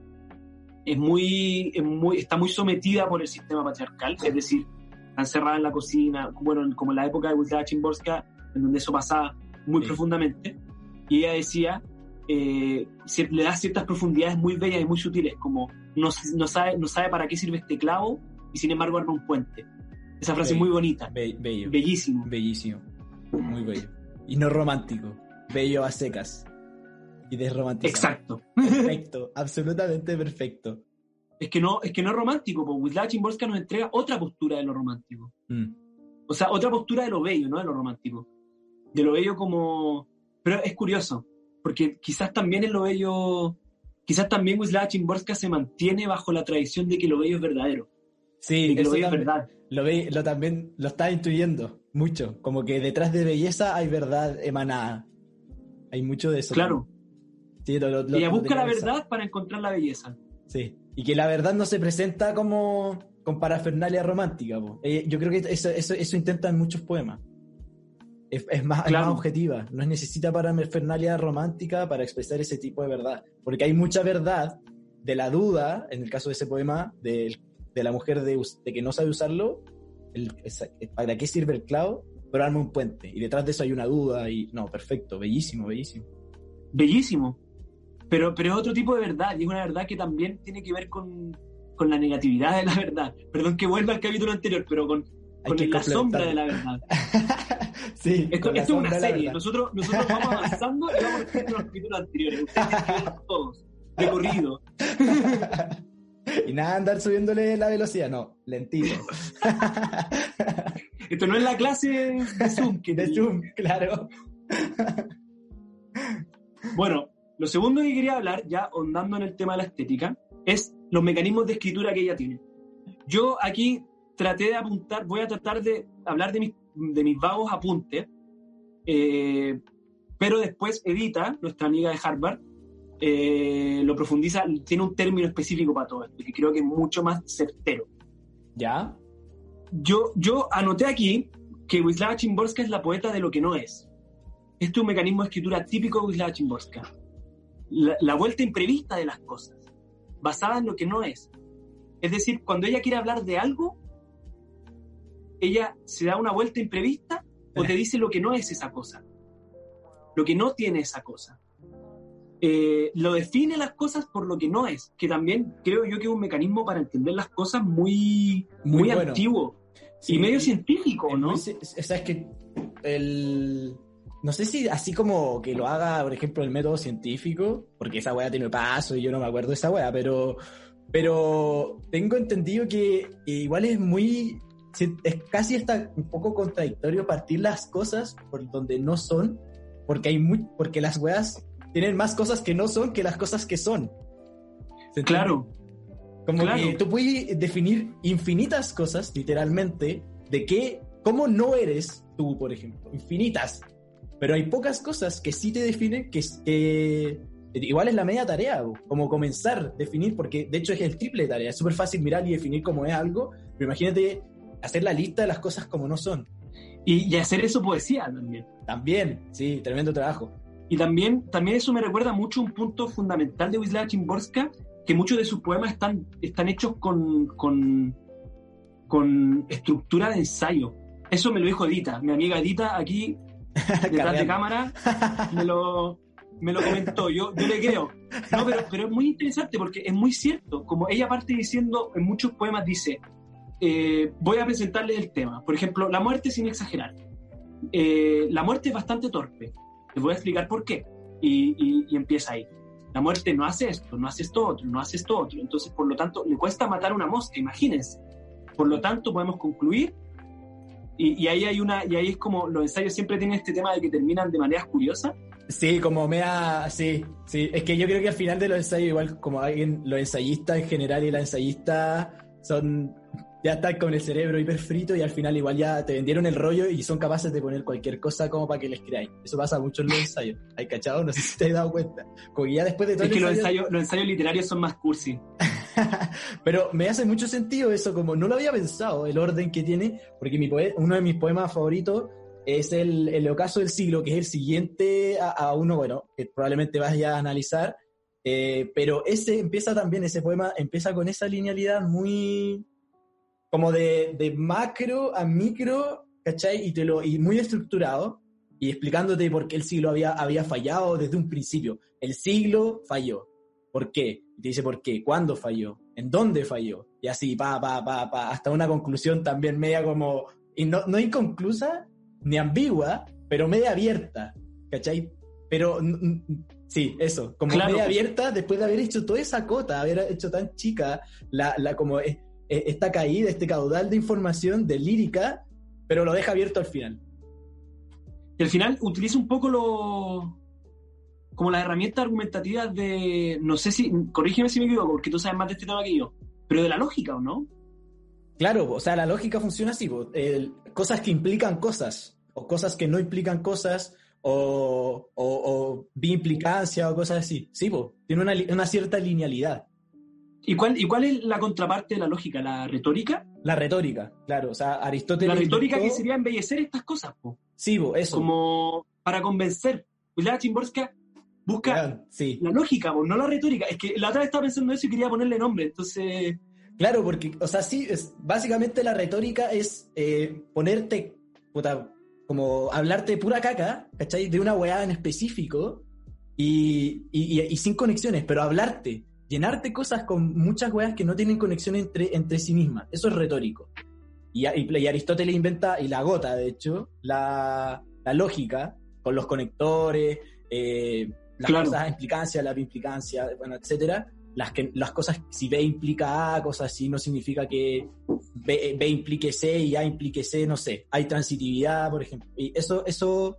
es muy, es muy, está muy sometida por el sistema patriarcal, es decir, está encerrada en la cocina, bueno, como en la época de Wisława Szymborska, en donde eso pasaba muy Sí. profundamente, y ella decía, eh, le da ciertas profundidades muy bellas y muy sutiles, como no, no, sabe, no sabe para qué sirve este clavo y sin embargo arma un puente. Esa frase es Bello. muy bonita, Be- bello. bellísimo. Bellísimo. Muy bello. Y no romántico. Bello a secas. Y desromantizado. Exacto. Perfecto. absolutamente perfecto. Es que no es, que no es romántico, porque Wisława Szymborska nos entrega otra postura de lo romántico. Mm. O sea, otra postura de lo bello, no de lo romántico. De lo bello como... Pero es curioso, porque quizás también en lo bello... Quizás también Wisława Szymborska se mantiene bajo la tradición de que lo bello es verdadero. Sí, De que lo bello es también, verdad. lo, ve, lo también lo está intuyendo mucho. Como que detrás de belleza hay verdad emanada. Hay mucho de eso. Claro. Sí, lo- lo- Ella busca la verdad para encontrar la belleza. Sí. Y que la verdad no se presenta como con parafernalia romántica. Eh, yo creo que eso, eso, eso intenta en muchos poemas. Es, es más, es Claro. más objetiva. No necesita parafernalia romántica para expresar ese tipo de verdad. Porque hay mucha verdad de la duda, en el caso de ese poema, del- de, la mujer de, de que no sabe usarlo, el- ¿para qué sirve el clavo? Pero arma un puente. Y detrás de eso hay una duda. y No, perfecto, bellísimo, bellísimo. Bellísimo. Pero, pero es otro tipo de verdad, y es una verdad que también tiene que ver con, con la negatividad de la verdad. Perdón que vuelva al capítulo anterior, pero con, con la sombra de la verdad. sí, Esto, es una serie. Nosotros, nosotros vamos avanzando y vamos repitiendo los capítulos anteriores. Ustedes todos, de corrido. Y nada, andar subiéndole la velocidad, no, lentito. Esto no es la clase de Zoom. Que De te- Zoom, claro. Bueno, lo segundo que quería hablar, ya ondando en el tema de la estética, es los mecanismos de escritura que ella tiene. Yo aquí traté de apuntar, voy a tratar de hablar de mis, de mis vagos apuntes, eh, pero después Edita, nuestra amiga de Harvard, eh, lo profundiza, tiene un término específico para todo esto, que creo que es mucho más certero. ¿Ya? Yo, yo anoté aquí que Wisława Szymborska es la poeta de lo que no es. Este es un mecanismo de escritura típico de Wisława Szymborska. La, la vuelta imprevista de las cosas, basada en lo que no es. Es decir, cuando ella quiere hablar de algo, ella se da una vuelta imprevista o te dice lo que no es esa cosa. lo que no tiene esa cosa. Eh, lo define las cosas por lo que no es, que también creo yo que es un mecanismo para entender las cosas muy, muy, antiguo y medio científico, ¿no? o sea, es que el... No sé si así como que lo haga, por ejemplo, el método científico, porque esa weá tiene paso y yo no me acuerdo de esa weá, pero, pero tengo entendido que igual es muy es casi hasta un poco contradictorio partir las cosas por donde no son, porque hay muy, porque las weas tienen más cosas que no son que las cosas que son. Claro. Como que tú puedes definir infinitas cosas, literalmente, de qué, cómo no eres tú, por ejemplo. Infinitas. Pero hay pocas cosas que sí te definen que, que igual es la media tarea, como comenzar a definir, porque de hecho es el triple de tarea. Es súper fácil mirar y definir cómo es algo, pero imagínate hacer la lista de las cosas como no son. Y, hacer eso poesía también. También, sí, tremendo trabajo. Y también, también eso me recuerda mucho un punto fundamental de Wisława Chimborska, que muchos de sus poemas están, están hechos con, con, con estructura de ensayo. Eso me lo dijo Edita, mi amiga Edita aquí, detrás de cámara, me lo, me lo comentó, yo, yo le creo. No, pero, pero es muy interesante porque es muy cierto, como ella parte diciendo, en muchos poemas dice, eh, voy a presentarles el tema. Por ejemplo, la muerte sin exagerar. Eh, la muerte es bastante torpe. Les voy a explicar por qué. Y, empieza ahí. La muerte no hace esto, no hace esto otro, no hace esto otro. Entonces, por lo tanto, le cuesta matar una mosca, imagínense. Por lo tanto, podemos concluir. Y, ahí hay una, y ahí es como los ensayos siempre tienen este tema de que terminan de manera curiosa. Sí, como me ha, sí, sí. Es que yo creo que al final de los ensayos, igual como alguien, los ensayistas en general y la ensayista son ya están con el cerebro hiperfrito y al final igual ya te vendieron el rollo y son capaces de poner cualquier cosa como para que les creáis. Eso pasa mucho en los ensayos. ¿Hay cachado? No sé si te has dado cuenta. Como ya después de todo Es que los, ensayos, los ensayos literarios son más cursi. Pero me hace mucho sentido eso, como no lo había pensado, el orden que tiene, porque mi uno de mis poemas favoritos es el, el ocaso del siglo, que es el siguiente a, uno, bueno, que probablemente vaya a analizar, eh, pero ese empieza también, ese poema empieza con esa linealidad muy, como de, macro a micro, ¿cachai? Y, te lo, y muy estructurado, y explicándote por qué el siglo había, había fallado desde un principio. El siglo falló. ¿Por qué? Y te dice por qué, cuándo falló, en dónde falló. Y así, pa, pa, pa, pa, hasta una conclusión también media como, y no, no inconclusa ni ambigua, pero media abierta, ¿cachai? Pero sí, eso, como media abierta después de haber hecho toda esa cota, haber hecho tan chica la, la como eh, esta caída, este caudal de información, de lírica, pero lo deja abierto al final. Y al final utiliza un poco lo como las herramientas argumentativas de, no sé si, corrígeme si me equivoco, porque tú sabes más de este tema que yo, pero de la lógica, ¿o no? Claro, o sea, la lógica funciona así, cosas que implican cosas, o cosas que no implican cosas, o, o, o cosas así. Sí, tiene una, una cierta linealidad. ¿Y cuál, ¿Y cuál es la contraparte de la lógica? ¿La retórica? La retórica, claro. O sea, Aristóteles. La retórica que sería embellecer estas cosas, po. Sí, eso. Como para convencer. La Chimborska busca la lógica, no la retórica. Es que la otra vez estaba pensando eso y quería ponerle nombre, entonces. Claro, porque, o sea, sí, es, básicamente la retórica es eh, ponerte, puta, como hablarte pura caca, ¿cachai? De una weá en específico y, y, y sin conexiones, pero hablarte llenarte cosas con muchas weas que no tienen conexión entre, entre sí mismas. Eso es retórico. Y, y, Aristóteles inventa, y la gota, de hecho, la, la lógica con los conectores, eh, las cosas implicancia, la implicancia, bueno, etcétera. Las, que, las cosas, si B implica A, cosas así, no significa que B, implique C y A implique C, no sé. Hay transitividad, por ejemplo. Y eso, eso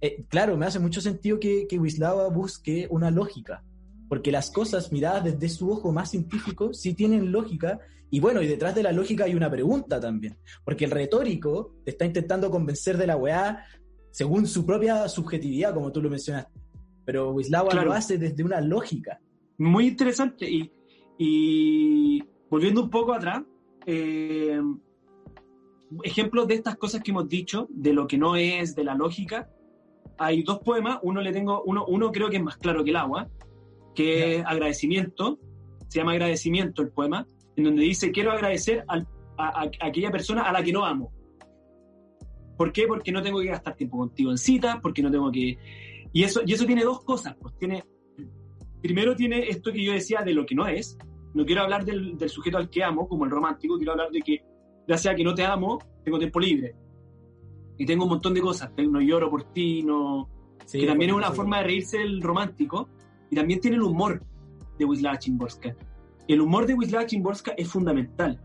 eh, claro, me hace mucho sentido que, que Wislava busque una lógica porque las cosas miradas desde su ojo más científico sí tienen lógica, y bueno, y detrás de la lógica hay una pregunta también, porque el retórico te está intentando convencer de la weá según su propia subjetividad, como tú lo mencionaste, pero Wislawa lo hace desde una lógica. Muy interesante, y, volviendo un poco atrás, eh, ejemplos de estas cosas que hemos dicho, de lo que no es, de la lógica, hay dos poemas, uno le tengo, uno, uno creo que es más claro que el agua, que es agradecimiento, se llama agradecimiento el poema, en donde dice, quiero agradecer a, aquella persona a la que no amo. ¿Por qué? Porque no tengo que gastar tiempo contigo en citas, porque no tengo que Y eso, y eso tiene dos cosas. Pues tiene, primero tiene esto que yo decía de lo que no es. No quiero hablar del, del sujeto al que amo, como el romántico, quiero hablar de que, gracias a que no te amo, tengo tiempo libre. Y tengo un montón de cosas. No lloro por ti, no. Sí, que también es una forma de reírse del romántico. Y también tiene el humor de Wisława Szymborska. El humor de Wisława Szymborska es fundamental.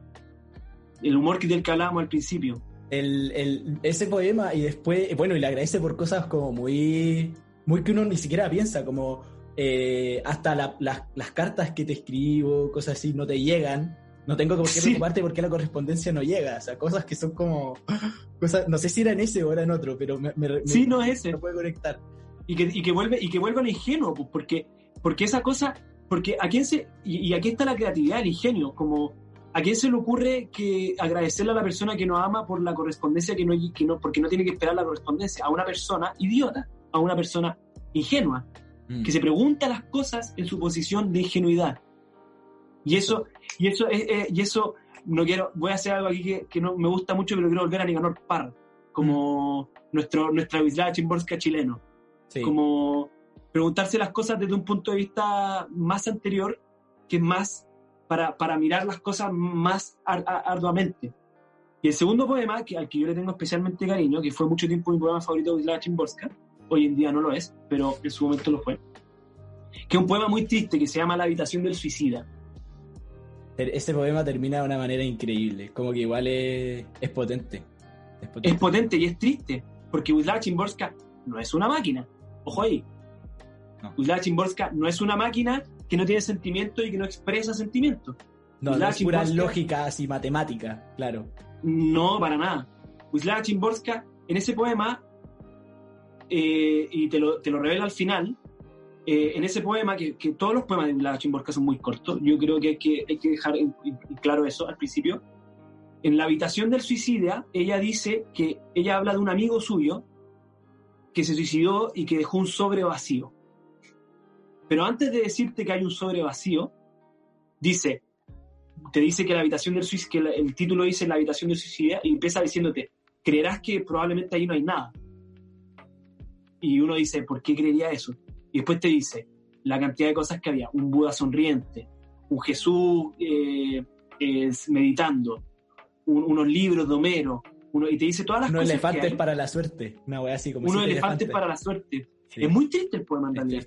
El humor que del que hablábamos al principio. el, el- ese poema y después, bueno, y le agradece por cosas como muy, muy que uno ni siquiera piensa, como eh, hasta la- las- las cartas que te escribo, cosas así, no te llegan. No tengo por qué Sí. preocuparte porque la correspondencia no llega. O sea, cosas que son como. Cosas, no sé si era en ese o era en otro, pero me, me- me- Sí, no es ese. no puede conectar. Y que, y que vuelve y que vuelve al ingenuo pues, porque porque esa cosa porque a quién se y, y aquí está la creatividad el ingenio como a quién se le ocurre que agradecerle a la persona que nos ama por la correspondencia que no que no porque no tiene que esperar la correspondencia a una persona idiota a una persona ingenua Mm. que se pregunta las cosas en su posición de ingenuidad. Y eso y eso es, es- y eso no quiero voy a hacer algo aquí que, que no me gusta mucho pero quiero volver a Nicanor Parr como nuestro nuestra Wisława Szymborska chileno Sí. como preguntarse las cosas desde un punto de vista más anterior, que es más para, para mirar las cosas más ar- ar- arduamente. Y el segundo poema, que, al que yo le tengo especialmente cariño, que fue mucho tiempo mi poema favorito de Wisława Szymborska, hoy en día no lo es, pero en su momento lo fue, que es un poema muy triste que se llama La habitación del suicida. Ese poema termina de una manera increíble, como que igual es, es potente. Es potente. Es potente y es triste, porque Wisława Szymborska no es una máquina. Ojo ahí. No. Szymborska no es una máquina que no tiene sentimiento y que no expresa sentimiento. no, es pura lógica así matemática, claro. No, para nada. Wisława Szymborska, en ese poema, eh, y te lo, te lo revela al final, eh, en ese poema, que, que todos los poemas de Wisława Szymborska son muy cortos, yo creo que hay que, hay que dejar en- en claro eso al principio. En la habitación del suicida, ella dice que ella habla de un amigo suyo que se suicidó y que dejó un sobre vacío. Pero antes de decirte que hay un sobre vacío, dice, te dice que la habitación del suicidio, el título dice la habitación del suicida y empieza diciéndote, creerás que probablemente ahí no hay nada. Y uno dice, ¿por qué creería eso? Y después te dice la cantidad de cosas que había, un Buda sonriente, un Jesús eh, eh, meditando, un- unos libros de Homero, uno, y te dice todas las Unos cosas que elefantes hay. para la suerte, una wea así como siete elefantes para la suerte. Sí, Es muy triste el poema en realidad.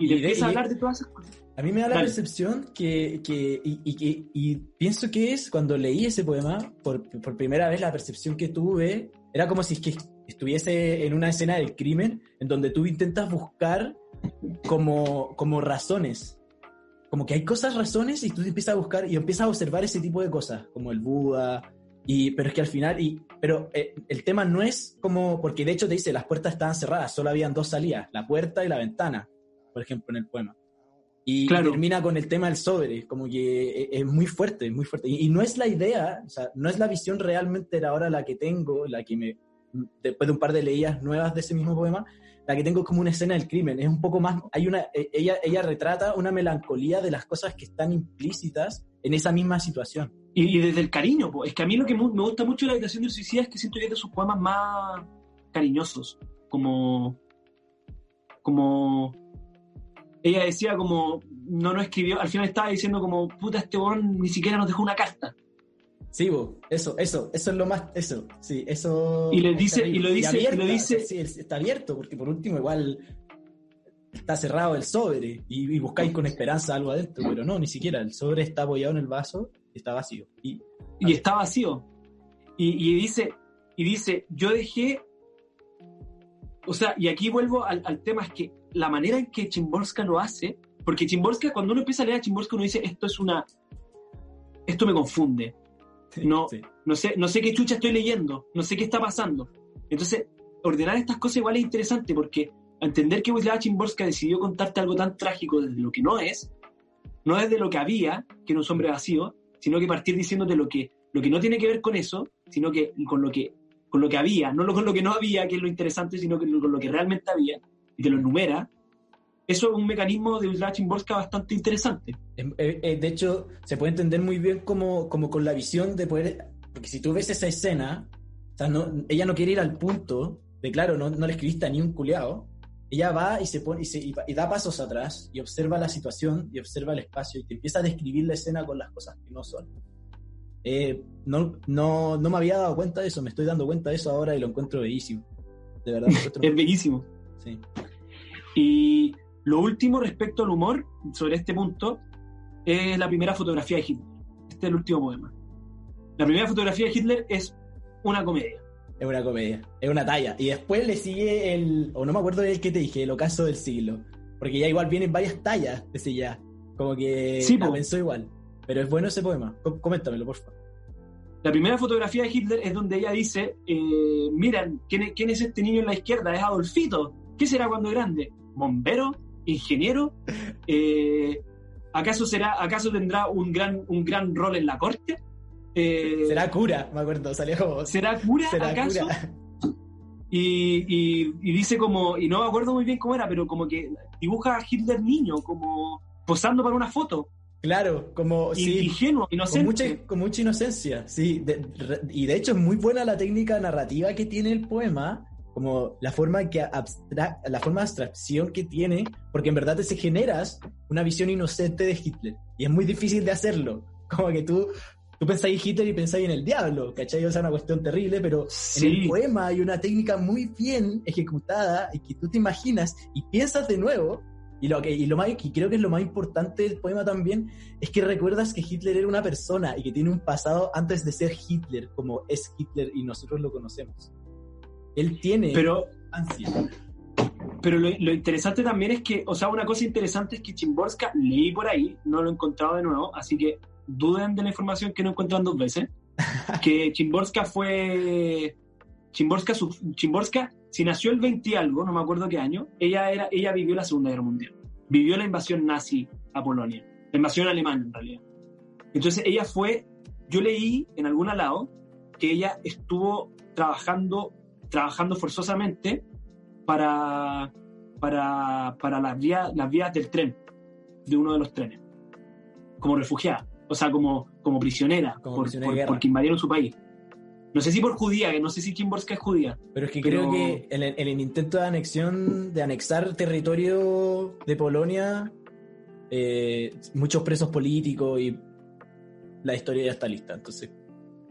Y Y de- empieza a hablar de todas esas cosas. A mí me da la Dale. percepción que, que y, y- y- y pienso que es cuando leí ese poema, por, por primera vez la percepción que tuve era como si es que estuviese en una escena del crimen en donde tú intentas buscar como, como razones. Como que hay cosas, razones, y tú empiezas a buscar y empiezas a observar ese tipo de cosas, como el Buda. Y, pero es que al final, y, pero eh, el tema no es como, porque de hecho te dice, las puertas estaban cerradas, solo habían dos salidas, la puerta y la ventana, por ejemplo, en el poema. Y Claro. termina con el tema del sobre, como que e- es muy fuerte, es muy fuerte. Y, y no es la idea, o sea, no es la visión realmente ahora la que tengo, la que me, después de un par de leídas nuevas de ese mismo poema, la que tengo como una escena del crimen. Es un poco más, hay una, e- ella, ella retrata una melancolía de las cosas que están implícitas en esa misma situación. Y, desde el cariño, po. es que a mí lo que me gusta mucho de la habitación del suicida es que siento que es de sus poemas más cariñosos, como, como ella decía como, no nos escribió, al final estaba diciendo como, puta, este bon ni siquiera nos dejó una carta. Sí, bo, eso, eso, eso es lo más, eso, sí, eso. Y le dice- y lo dice- y lo abierta, dice- o sea, sí, es- está abierto, porque por último igual está cerrado el sobre y, y buscáis con esperanza algo adentro, pero no, ni siquiera, el sobre está apoyado en el vaso y está vacío. Y y está vacío. Y, y dice, y dice, yo dejé, o sea, y aquí vuelvo al, al tema, es que la manera en que Chimborska lo hace, porque Chimborska, cuando uno empieza a leer a Chimborska, uno dice, esto es una, esto me confunde, No. sí. no sé, no sé qué chucha estoy leyendo, no sé qué está pasando. Entonces, ordenar estas cosas igual es interesante, porque entender que Wisława Chimborska decidió contarte algo tan trágico desde lo que no es, no desde lo que había, que era un hombre vacío, sino que partir diciéndote lo que, lo que no tiene que ver con eso, sino que con lo que, con lo que había, no lo- con lo que no había, que es lo interesante, sino que con lo que realmente había, y te lo enumera, eso es un mecanismo de Wisława Chimborska bastante interesante. Eh, eh, eh, de hecho, se puede entender muy bien como, como con la visión de poder. Porque si tú ves esa escena, o sea, no, ella no quiere ir al punto de, claro, no, no le escribiste a ni un culeado, ella va y se pone y, se- y- da pasos atrás y observa la situación y observa el espacio y te empieza a describir la escena con las cosas que no son. Eh, no, no, no me había dado cuenta de eso, me estoy dando cuenta de eso ahora y lo encuentro bellísimo. De verdad, lo encuentro- Es bellísimo. sí. Y lo último respecto al humor sobre este punto es la primera fotografía de Hitler. Este es el último poema. La primera fotografía de Hitler es una comedia. Es una comedia, es una talla. Y después le sigue el, o no me acuerdo del que te dije, el ocaso del siglo. Porque ya igual vienen varias tallas ese ya. Como que Sí, la pensó igual. Pero es bueno ese poema. Com- Coméntamelo, por favor. La primera fotografía de Hitler es donde ella dice, eh, miren, ¿quién es, quién es este niño en la izquierda? Es Adolfito. ¿Qué será cuando grande? ¿Bombero? ¿Ingeniero? Eh, ¿Acaso será, acaso tendrá un gran, un gran rol en la corte? Eh, Será cura, me acuerdo, salió como... ¿Será cura será acaso? cura. Y, y- y dice como, y no me acuerdo muy bien cómo era, pero como que dibuja a Hitler niño, como posando para una foto. Claro, como... Sí, Ingenuo, con inocente. mucha, con mucha inocencia, sí. De- re- y de hecho es muy buena la técnica narrativa que tiene el poema, como la forma, que abstra- la forma de abstracción que tiene, porque en verdad te se generas una visión inocente de Hitler. Y es muy difícil de hacerlo. Como que tú, tú pensáis en Hitler y pensáis en el diablo, ¿cachai? O sea, una cuestión terrible, pero en el poema hay una técnica muy bien ejecutada y que tú te imaginas y piensas de nuevo. Y lo que y lo más, y creo que es lo más importante del poema también es que recuerdas que Hitler era una persona y que tiene un pasado antes de ser Hitler, como es Hitler y nosotros lo conocemos. Él tiene Pero, ansia. pero lo, lo interesante también es que, o sea, una cosa interesante es que Chimborska leí por ahí, no lo he encontrado de nuevo, así que duden de la información que no encuentran dos veces, que Chimborska fue... Chimborska, su- Chimborska, si nació el 20 y algo, no me acuerdo qué año, ella, era, ella vivió la Segunda Guerra Mundial. Vivió la invasión nazi a Polonia. La invasión alemana, en realidad. Entonces ella fue, yo leí en algún lado que ella estuvo trabajando, trabajando forzosamente para, para, para las, vías, las vías del tren, de uno de los trenes, como refugiada, o sea, como, como prisionera, Como por- prisionera por- porque invadieron su país. No sé si por judía, que no sé si Kimborska es judía. Pero es que Pero- creo que en el, en el intento de anexión, de anexar territorio de Polonia, eh, muchos presos políticos y la historia ya está lista. Entonces,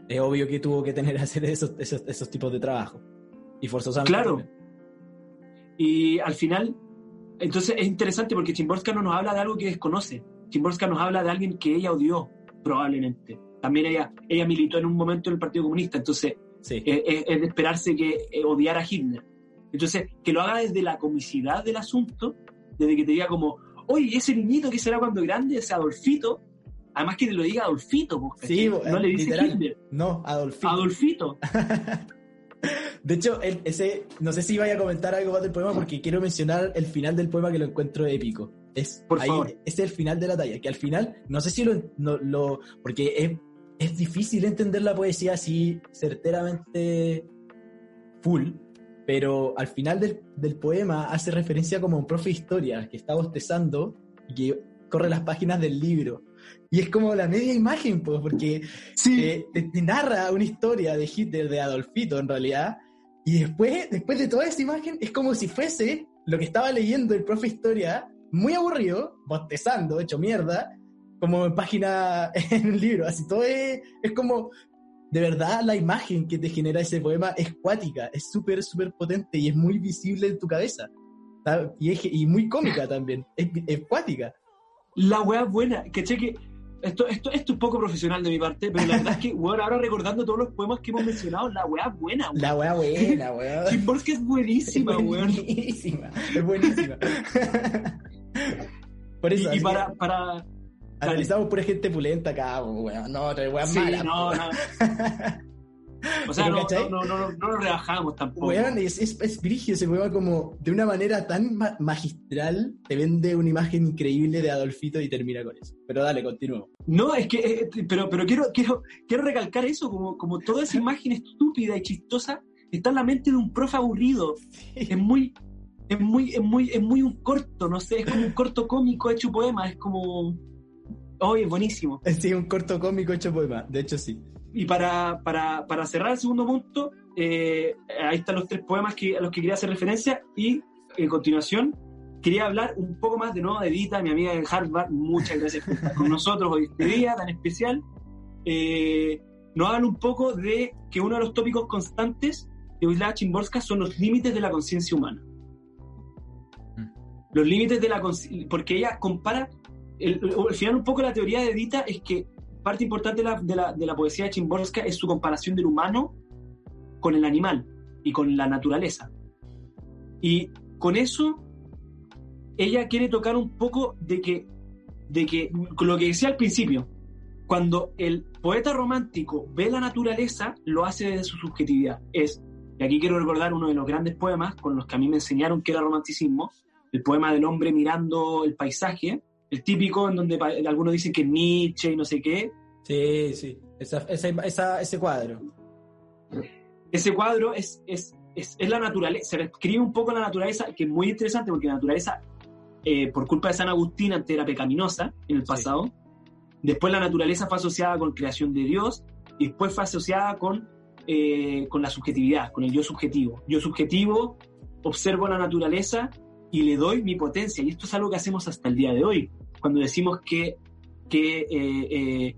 es obvio que tuvo que tener hacer esos, esos, esos tipos de trabajo. Y forzosamente. Claro. Y al final, entonces es interesante porque Chimborska no nos habla de algo que desconoce. Chimborska nos habla de alguien que ella odió, probablemente. También ella, ella militó en un momento en el Partido Comunista, entonces Sí. eh, es, es de esperarse que eh, odiara a Hitler. Entonces, que lo haga desde la comicidad del asunto, desde que te diga como, oye, ese niñito que será cuando grande, ese Adolfito, además que te lo diga Adolfito, ¿cachai? Sí, no le dice literal. Hitler, No, Adolfito. Adolfito. De hecho, el- ese, no sé si vaya a comentar algo más del poema porque quiero mencionar el final del poema que lo encuentro épico. Es, Por ahí, favor. es el final de la talla, que al final, no sé si lo... no- lo porque es, es difícil entender la poesía así certeramente full, pero al final del, del poema hace referencia como a un profe de historia que está bostezando y que corre las páginas del libro. Y es como la media imagen, pues, porque Sí, te, te- te narra una historia de Hitler, de Adolfito en realidad, y después, después de toda esa imagen, es como si fuese lo que estaba leyendo el profe Historia, muy aburrido, bostezando, hecho mierda, como en página en un libro, así todo es, es como, de verdad, la imagen que te genera ese poema es cuática, es súper, súper potente y es muy visible en tu cabeza. Y, es, y muy cómica también, es, es cuática. La weá buena, ¿cachai? Que esto, esto, esto es poco profesional de mi parte, pero la verdad es que, weón, ahora recordando todos los poemas que hemos mencionado, la weá buena, weón. La weá buena, weón. Chimborska es buenísima, es weón. buenísima, es buenísima. Por Y, eso, y así para, para. analizamos pura gente pulenta acá, weón. No, otra weá Sí, mala. no, no. O sea, no, no, no, no, nos rebajamos tampoco. Weón, es, es, es brígido ese poema como de una manera tan ma- magistral, te vende una imagen increíble de Adolfito y termina con eso. Pero dale, continúo. No, es que, eh, pero, pero quiero, quiero, quiero recalcar eso, como, como toda esa imagen estúpida y chistosa está en la mente de un profe aburrido. Es muy, es muy, es muy, es muy un corto, no sé, es como un corto cómico hecho poema, es como. Oye, buenísimo. Sí, un corto cómico hecho poema, de hecho sí. Y para, para, para cerrar el segundo punto, eh, ahí están los tres poemas que, a los que quería hacer referencia y en continuación, quería hablar un poco más de nuevo de Edita, mi amiga de Harvard. Muchas gracias por estar con nosotros hoy este día tan especial. Eh, nos habla un poco de que uno de los tópicos constantes de Wisława Chimborska son los límites de la conciencia humana. Mm. Los límites de la conciencia, porque ella compara, el, al final un poco la teoría de Edita es que parte importante de la, de la, de la poesía de Chimborska es su comparación del humano con el animal y con la naturaleza. Y con eso ella quiere tocar un poco de que, de que lo que decía al principio, cuando el poeta romántico ve la naturaleza, lo hace desde su subjetividad. Es, y aquí quiero recordar uno de los grandes poemas con los que a mí me enseñaron que era romanticismo, el poema del hombre mirando el paisaje, el típico en donde algunos dicen que Nietzsche y no sé qué. Sí, sí. Esa- esa- esa- ese cuadro. Ese cuadro es, es, es, es la naturaleza, se describe un poco la naturaleza, que es muy interesante porque la naturaleza, eh, por culpa de San Agustín, antes era pecaminosa en el Sí. pasado. Después la naturaleza fue asociada con creación de Dios y después fue asociada con, eh, con la subjetividad, con el yo subjetivo. Yo subjetivo observo la naturaleza y le doy mi potencia. Y esto es algo que hacemos hasta el día de hoy. Cuando decimos que, que, eh, eh,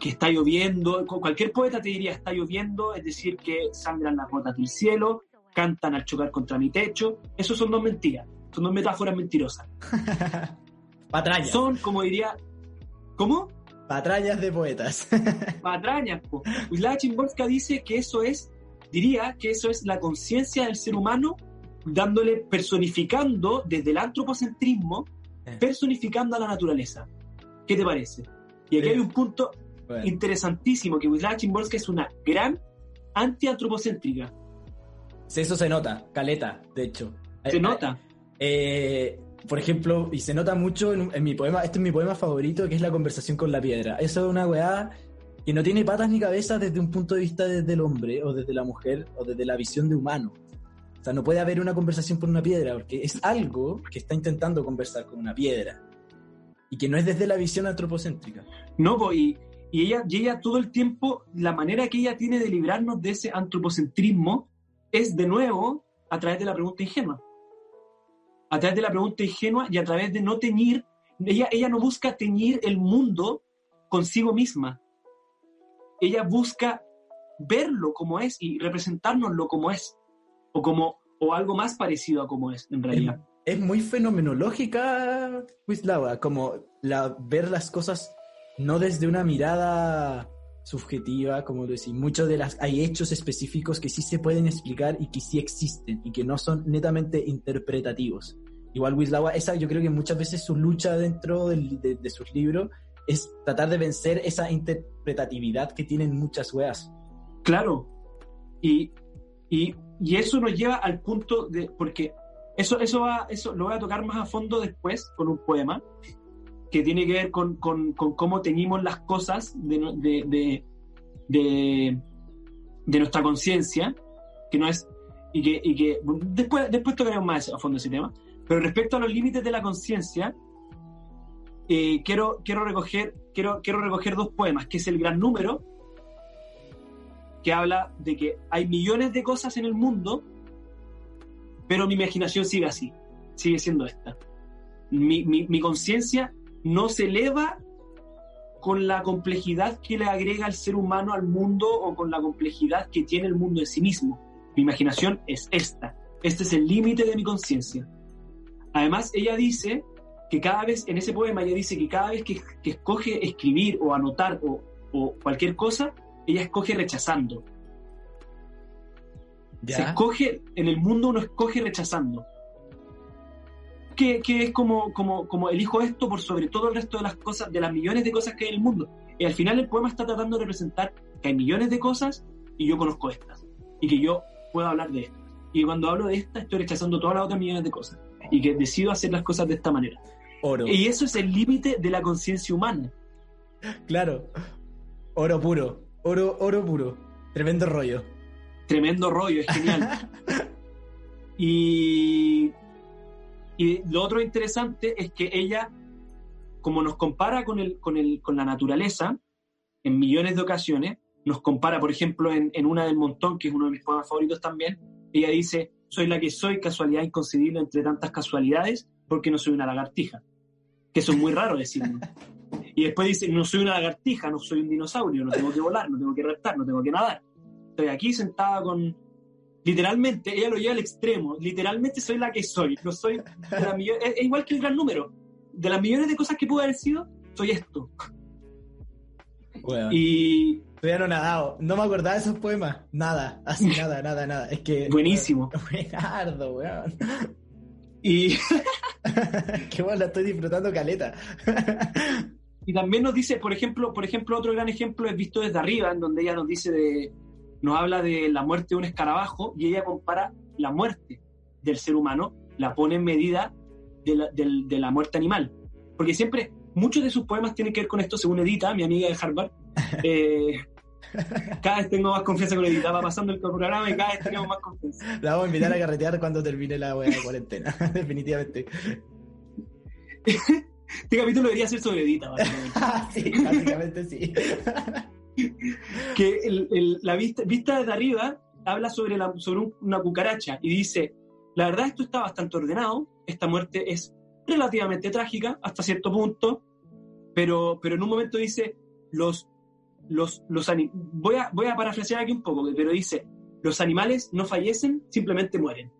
que está lloviendo, cu- cualquier poeta te diría está lloviendo, es decir, que sangran las gotas del cielo, cantan al chocar contra mi techo. Eso son dos mentiras, son dos metáforas mentirosas. Patrañas. Son, como diría, ¿cómo? Patrañas de poetas. patrañas. po. Wisława Szymborska dice que eso es, diría que eso es la conciencia del ser humano dándole, personificando desde el antropocentrismo, Eh. personificando a la naturaleza. ¿Qué te parece? Y aquí Sí. hay un punto Bueno, interesantísimo, que Wisława Szymborska es una gran antiantropocéntrica. sí, eso se nota, caleta, de hecho. Se Eh, nota. eh, por ejemplo, y se nota mucho en, en mi poema, este es mi poema favorito, que es La conversación con la piedra. Eso es una weá que no tiene patas ni cabezas desde un punto de vista desde el hombre, o desde la mujer, o desde la visión de humano. No puede haber una conversación con una piedra, porque es algo que está intentando conversar con una piedra. Y que no es desde la visión antropocéntrica. No, y, y ella, y ella todo el tiempo, la manera que ella tiene de librarnos de ese antropocentrismo es de nuevo a través de la pregunta ingenua. A través de la pregunta ingenua y a través de no teñir, ella, ella no busca teñir el mundo consigo misma. Ella busca verlo como es y representárnoslo como es, o como o algo más parecido a como es, en realidad. Es muy fenomenológica, Wisława, como la, ver las cosas no desde una mirada subjetiva, como decir, muchos de las hay hechos específicos que sí se pueden explicar y que sí existen y que no son netamente interpretativos. Igual Wisława, esa yo creo que muchas veces su lucha dentro del- de, de sus libros es tratar de vencer esa interpretatividad que tienen muchas weas. Claro. Y, y, y eso nos lleva al punto de. Porque eso, eso, va, eso lo voy a tocar más a fondo después con un poema que tiene que ver con, con- con cómo teñimos las cosas de, de- de nuestra conciencia, que no es. Y que, y que después, después tocaremos más a fondo ese tema. Pero respecto a los límites de la conciencia, eh, quiero, quiero, recoger, quiero, quiero recoger dos poemas, que es El Gran Número, que habla de que hay millones de cosas en el mundo, pero mi imaginación sigue así, sigue siendo esta. Mi, mi- mi conciencia no se eleva con la complejidad que le agrega el ser humano al mundo o con la complejidad que tiene el mundo en sí mismo. Mi imaginación es esta. Este es el límite de mi conciencia. Además, ella dice que cada vez, en ese poema, ella dice que cada vez que, escoge escribir o anotar o, o cualquier cosa, ella escoge rechazando. Se escoge, en el mundo uno escoge rechazando. Que, que es como, como, como elijo esto por sobre todo el resto de las cosas, de las millones de cosas que hay en el mundo. Y al final el poema está tratando de representar que hay millones de cosas y yo conozco estas. Y que yo puedo hablar de estas. Y cuando hablo de estas estoy rechazando todas las otras millones de cosas. Y que decido hacer las cosas de esta manera. Oro. Y eso es el límite de la conciencia humana. Claro. Oro puro. Oro, oro puro. Tremendo rollo. Tremendo rollo, es genial. y, y lo otro interesante es que ella, como nos compara con, el, con, el, con la naturaleza, en millones de ocasiones, nos compara, por ejemplo, en, en una del montón, que es uno de mis poemas favoritos también, ella dice, soy la que soy, casualidad inconcebible entre tantas casualidades, porque no soy una lagartija. Que eso es muy raro decirlo. Y después dice, no soy una lagartija, no soy un dinosaurio, no tengo que volar, no tengo que reptar, no tengo que nadar. Estoy aquí sentada con... Literalmente, ella lo lleva al extremo. Literalmente soy la que soy. No soy es, igual que el gran número. De las millones de cosas que pude haber sido, soy esto. Y Todavía no nadado. No me acordaba de esos poemas. Nada, así nada, nada, nada. Es que. Buenísimo. Buenardo, weón. Y. Qué bueno, la estoy disfrutando caleta. Y también nos dice, por ejemplo, por ejemplo, otro gran ejemplo es visto desde arriba, en donde ella nos dice de. Nos habla de la muerte de un escarabajo y ella compara la muerte del ser humano, la pone en medida de la, de la muerte animal. Porque siempre, muchos de sus poemas tienen que ver con esto, según Edita, mi amiga de Harvard, eh, cada vez tengo más confianza con Edita, va pasando el programa y cada vez tenemos más confianza. La vamos a invitar a carretear cuando termine la buena cuarentena, definitivamente. Este capítulo debería ser sobre Edita, sí, básicamente sí. que la vista, vista desde arriba habla sobre, la, sobre una cucaracha y dice, la verdad esto está bastante ordenado, esta muerte es relativamente trágica hasta cierto punto, pero, pero en un momento dice, los los, los voy, a, voy a parafrasear aquí un poco, pero dice, los animales no fallecen, simplemente mueren.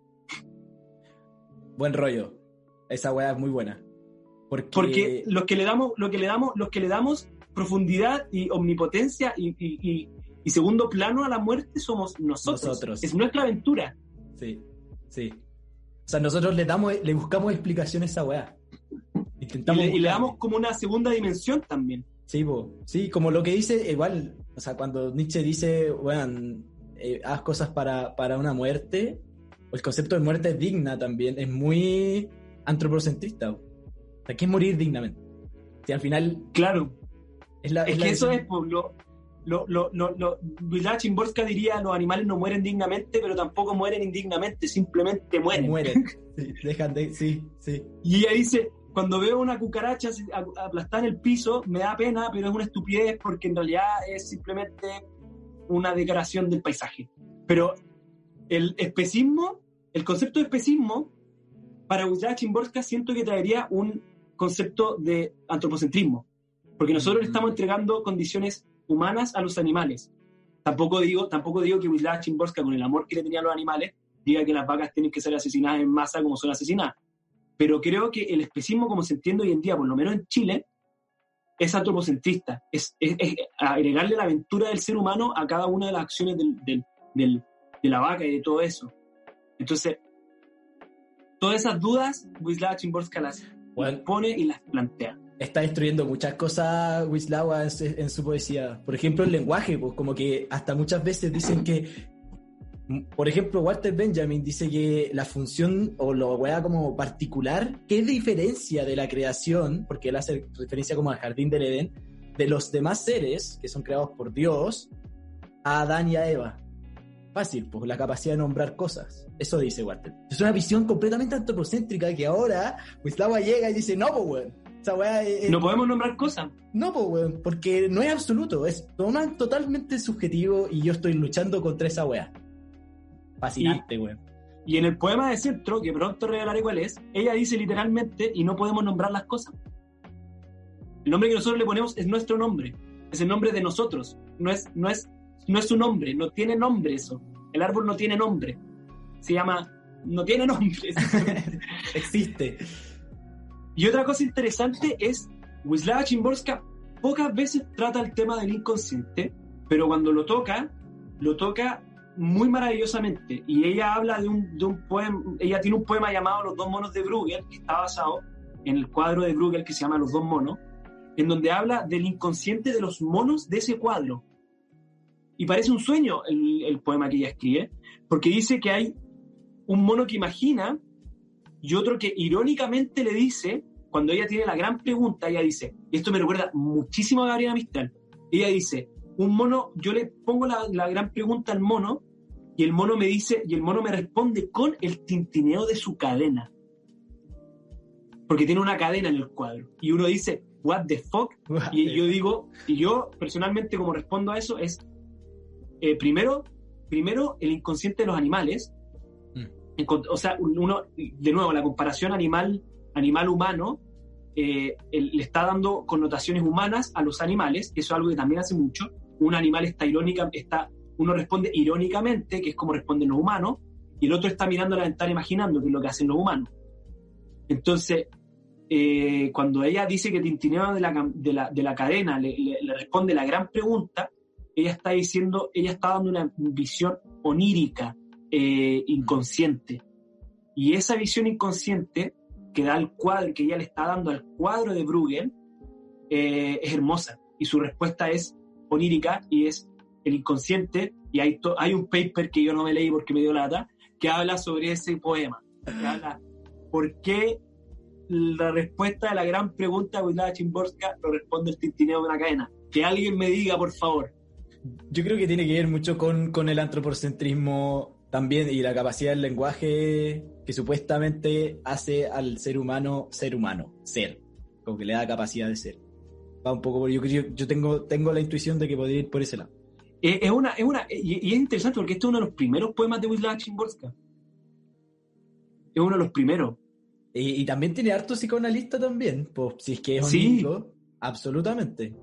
Buen rollo. Esa weá es muy buena. Porque, Porque los que le damos, lo que le damos, los que le damos profundidad y omnipotencia y, y, y, segundo plano a la muerte somos nosotros. nosotros. Es nuestra aventura. Sí, sí. O sea, nosotros le damos, le buscamos explicaciones a esa weá. Intentamos y le damos como una segunda dimensión también. Sí, sí, como lo que dice, igual, o sea, cuando Nietzsche dice, bueno, eh, haz cosas para, una muerte, el concepto de muerte digna también, es muy antropocentrista. O sea, que es morir dignamente. Si al final. Claro. Es, la, es, que eso es, lo, lo, lo, lo, Chimborska diría: los animales no mueren dignamente, pero tampoco mueren indignamente, simplemente mueren. Mueren. Sí, dejan de. Sí, sí. Y ella dice: cuando veo una cucaracha aplastada en el piso, me da pena, pero es una estupidez porque en realidad es simplemente una decoración del paisaje. Pero el especismo, el concepto de especismo, para Wisława Chimborska siento que traería un concepto de antropocentrismo, porque nosotros le estamos entregando condiciones humanas a los animales. Tampoco digo, tampoco digo que Wisława Chimborska, con el amor que le tenía a los animales, diga que las vacas tienen que ser asesinadas en masa como son asesinadas pero creo que el especismo como se entiende hoy en día, por lo menos en Chile, es antropocentrista, es, agregarle la aventura del ser humano a cada una de las acciones del, de la vaca y de todo eso. Entonces, todas esas dudas, Wisława Chimborska las pone y las plantea. Está destruyendo muchas cosas Wisława en, en, su poesía. Por ejemplo, el lenguaje, pues como que hasta muchas veces dicen que por ejemplo, Walter Benjamin dice que la función o lo wea como particular, ¿qué diferencia de la creación? Porque él hace referencia como al jardín del Edén, de los demás seres que son creados por Dios, a Adán y a Eva. Fácil, pues la capacidad de nombrar cosas. Eso dice Walter. Es una visión completamente antropocéntrica que ahora Gustavo llega y dice, no, pues weón. no podemos nombrar cosas. No, pues weón, porque no es absoluto, es totalmente subjetivo y yo estoy luchando contra esa weá. Fascinante, güey. Y en el poema de centro, que pronto revelaré cuál es, ella dice literalmente, y no podemos nombrar las cosas. El nombre que nosotros le ponemos es nuestro nombre, es el nombre de nosotros, no es, no es, no es su nombre, no tiene nombre eso. El árbol no tiene nombre, se llama, no tiene nombre. Existe. Y otra cosa interesante es, Wisława Chimborska pocas veces trata el tema del inconsciente, pero cuando lo toca, lo toca muy maravillosamente. Y ella habla de un, de un poema, ella tiene un poema llamado Los dos monos de Bruegel, que está basado en el cuadro de Bruegel que se llama Los dos monos, en donde habla del inconsciente de los monos de ese cuadro. Y parece un sueño el, el poema que ella escribe, porque dice que hay un mono que imagina y otro que irónicamente le dice, cuando ella tiene la gran pregunta, ella dice, y esto me recuerda muchísimo a Gabriela Mistral, ella dice, un mono, yo le pongo la, la, gran pregunta al mono y el mono me dice, y el mono me responde con el tintineo de su cadena. Porque tiene una cadena en el cuadro. Y uno dice, what the fuck? y yo digo, y yo personalmente como respondo a eso es, eh, primero, primero el inconsciente de los animales, mm. o sea, uno, de nuevo, la comparación animal, animal humano eh, le está dando connotaciones humanas a los animales, eso es algo que también hace mucho. Un animal está irónica, está, uno responde irónicamente, que es como responden los humanos, y el otro está mirando a la ventana imaginando, que es lo que hacen los humanos. Entonces, eh, cuando ella dice que Tintineo de la, de la, de la cadena le, le, responde la gran pregunta, ella está diciendo, ella está dando una visión onírica, eh, inconsciente. Y esa visión inconsciente que da el cuadro, que ella le está dando al cuadro de Bruegel, eh, es hermosa. Y su respuesta es onírica y es el inconsciente. Y hay, hay un paper que yo no me leí porque me dio lata, que habla sobre ese poema. Que habla por qué la respuesta a la gran pregunta de Wisława Chimborska lo responde el tintineo de una cadena. Que alguien me diga, por favor. Yo creo que tiene que ver mucho con, con el antropocentrismo también y la capacidad del lenguaje que supuestamente hace al ser humano ser humano, ser, como que le da capacidad de ser. Va un poco por, yo, yo tengo, tengo la intuición de que podría ir por ese lado. Es, una, es una, y, es interesante porque este es uno de los primeros poemas de Wisława Szymborska. Es uno de los primeros. Y, también tiene harto psicoanalista también, pues si es que es un absolutamente.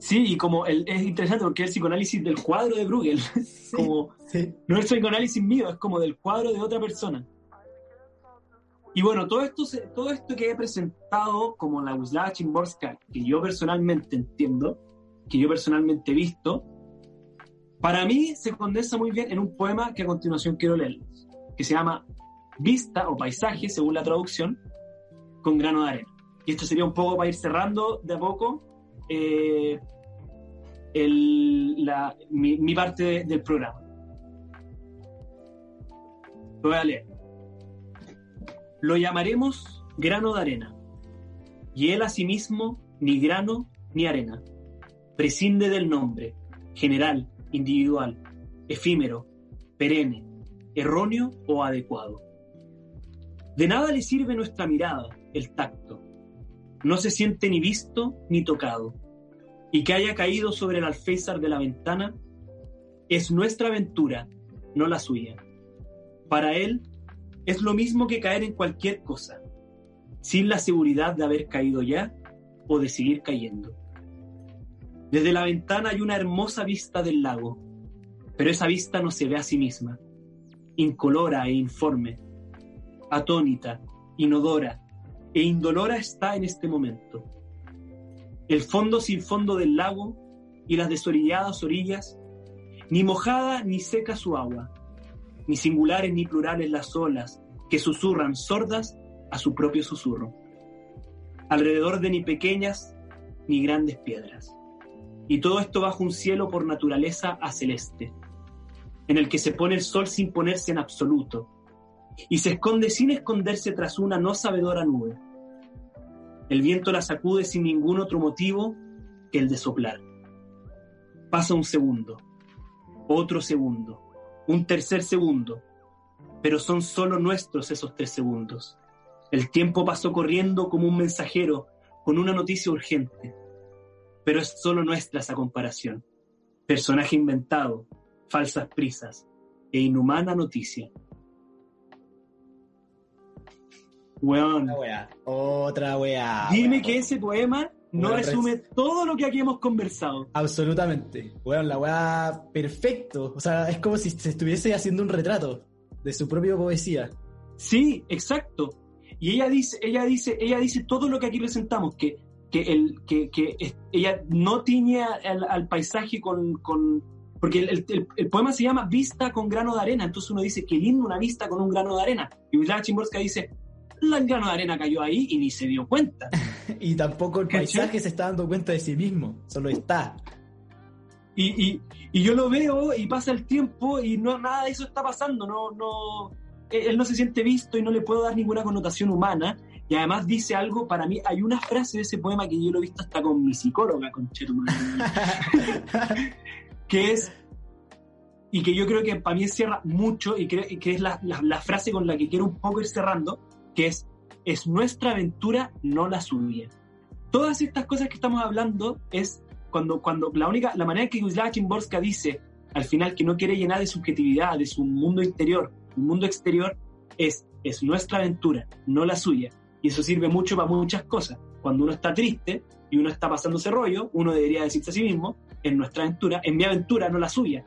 Sí, y como el, es interesante porque es el psicoanálisis del cuadro de Bruegel, como no es el psicoanálisis mío, es como del cuadro de otra persona. Y bueno, todo esto, todo esto que he presentado como la Wisława Chimborska, que yo personalmente entiendo, que yo personalmente he visto, para mí se condensa muy bien en un poema que a continuación quiero leerles, que se llama Vista o Paisaje, según la traducción, con grano de arena. Y esto sería un poco para ir cerrando de a poco eh, mi, parte del programa. Lo voy a leer. Lo llamaremos grano de arena, y él asimismo ni grano ni arena. Prescinde del nombre, general, individual, efímero, perenne, erróneo o adecuado. De nada le sirve nuestra mirada, el tacto, no se siente ni visto ni tocado, y que haya caído sobre el alféizar de la ventana, es nuestra aventura, no la suya. Para él es lo mismo que caer en cualquier cosa, sin la seguridad de haber caído ya o de seguir cayendo. Desde la ventana hay una hermosa vista del lago, pero esa vista no se ve a sí misma, incolora e informe, atónita, inodora, e indolora está en este momento. El fondo sin fondo del lago y las desorilladas orillas, ni mojada ni seca su agua, ni singulares ni plurales las olas que susurran sordas a su propio susurro. Alrededor de ni pequeñas ni grandes piedras. Y todo esto bajo un cielo por naturaleza a celeste, en el que se pone el sol sin ponerse en absoluto, y se esconde sin esconderse tras una no sabedora nube. El viento la sacude sin ningún otro motivo que el de soplar. Pasa un segundo, otro segundo, un tercer segundo, pero son solo nuestros esos tres segundos. El tiempo pasó corriendo como un mensajero con una noticia urgente, pero es solo nuestra esa comparación. Personaje inventado, falsas prisas e inhumana noticia. Weón. Otra weá. Dime que ese poema no resume todo lo que aquí hemos conversado. Absolutamente. Weón, la weá perfecto. O sea, es como si se estuviese haciendo un retrato de su propia poesía. Sí, exacto. Y ella dice, ella dice, ella dice todo lo que aquí presentamos, que, que, el, que, que ella no tiñe al, paisaje con, con porque el, el, poema se llama Vista con grano de arena, entonces uno dice, qué lindo una vista con un grano de arena. Y Wisława Chimborska dice, el grano de arena cayó ahí y ni se dio cuenta. y tampoco el paisaje se está dando cuenta de sí mismo, solo está. Y, y, y, yo lo veo y pasa el tiempo y no nada de eso está pasando, no, no, él no se siente visto y no le puedo dar ninguna connotación humana. Y además dice algo, para mí, hay una frase de ese poema que yo lo he visto hasta con mi psicóloga, con que es, y que yo creo que para mí cierra mucho, y que, que es la, la, la, frase con la que quiero un poco ir cerrando, que es, es nuestra aventura, no la suya. Todas estas cosas que estamos hablando es cuando, cuando la única, la manera que Wisława Szymborska dice al final que no quiere llenar de subjetividad, de su mundo interior, un mundo exterior, es, es nuestra aventura, no la suya. Y eso sirve mucho para muchas cosas. Cuando uno está triste y uno está pasando ese rollo, uno debería decirse a sí mismo, en nuestra aventura, en mi aventura, no la suya.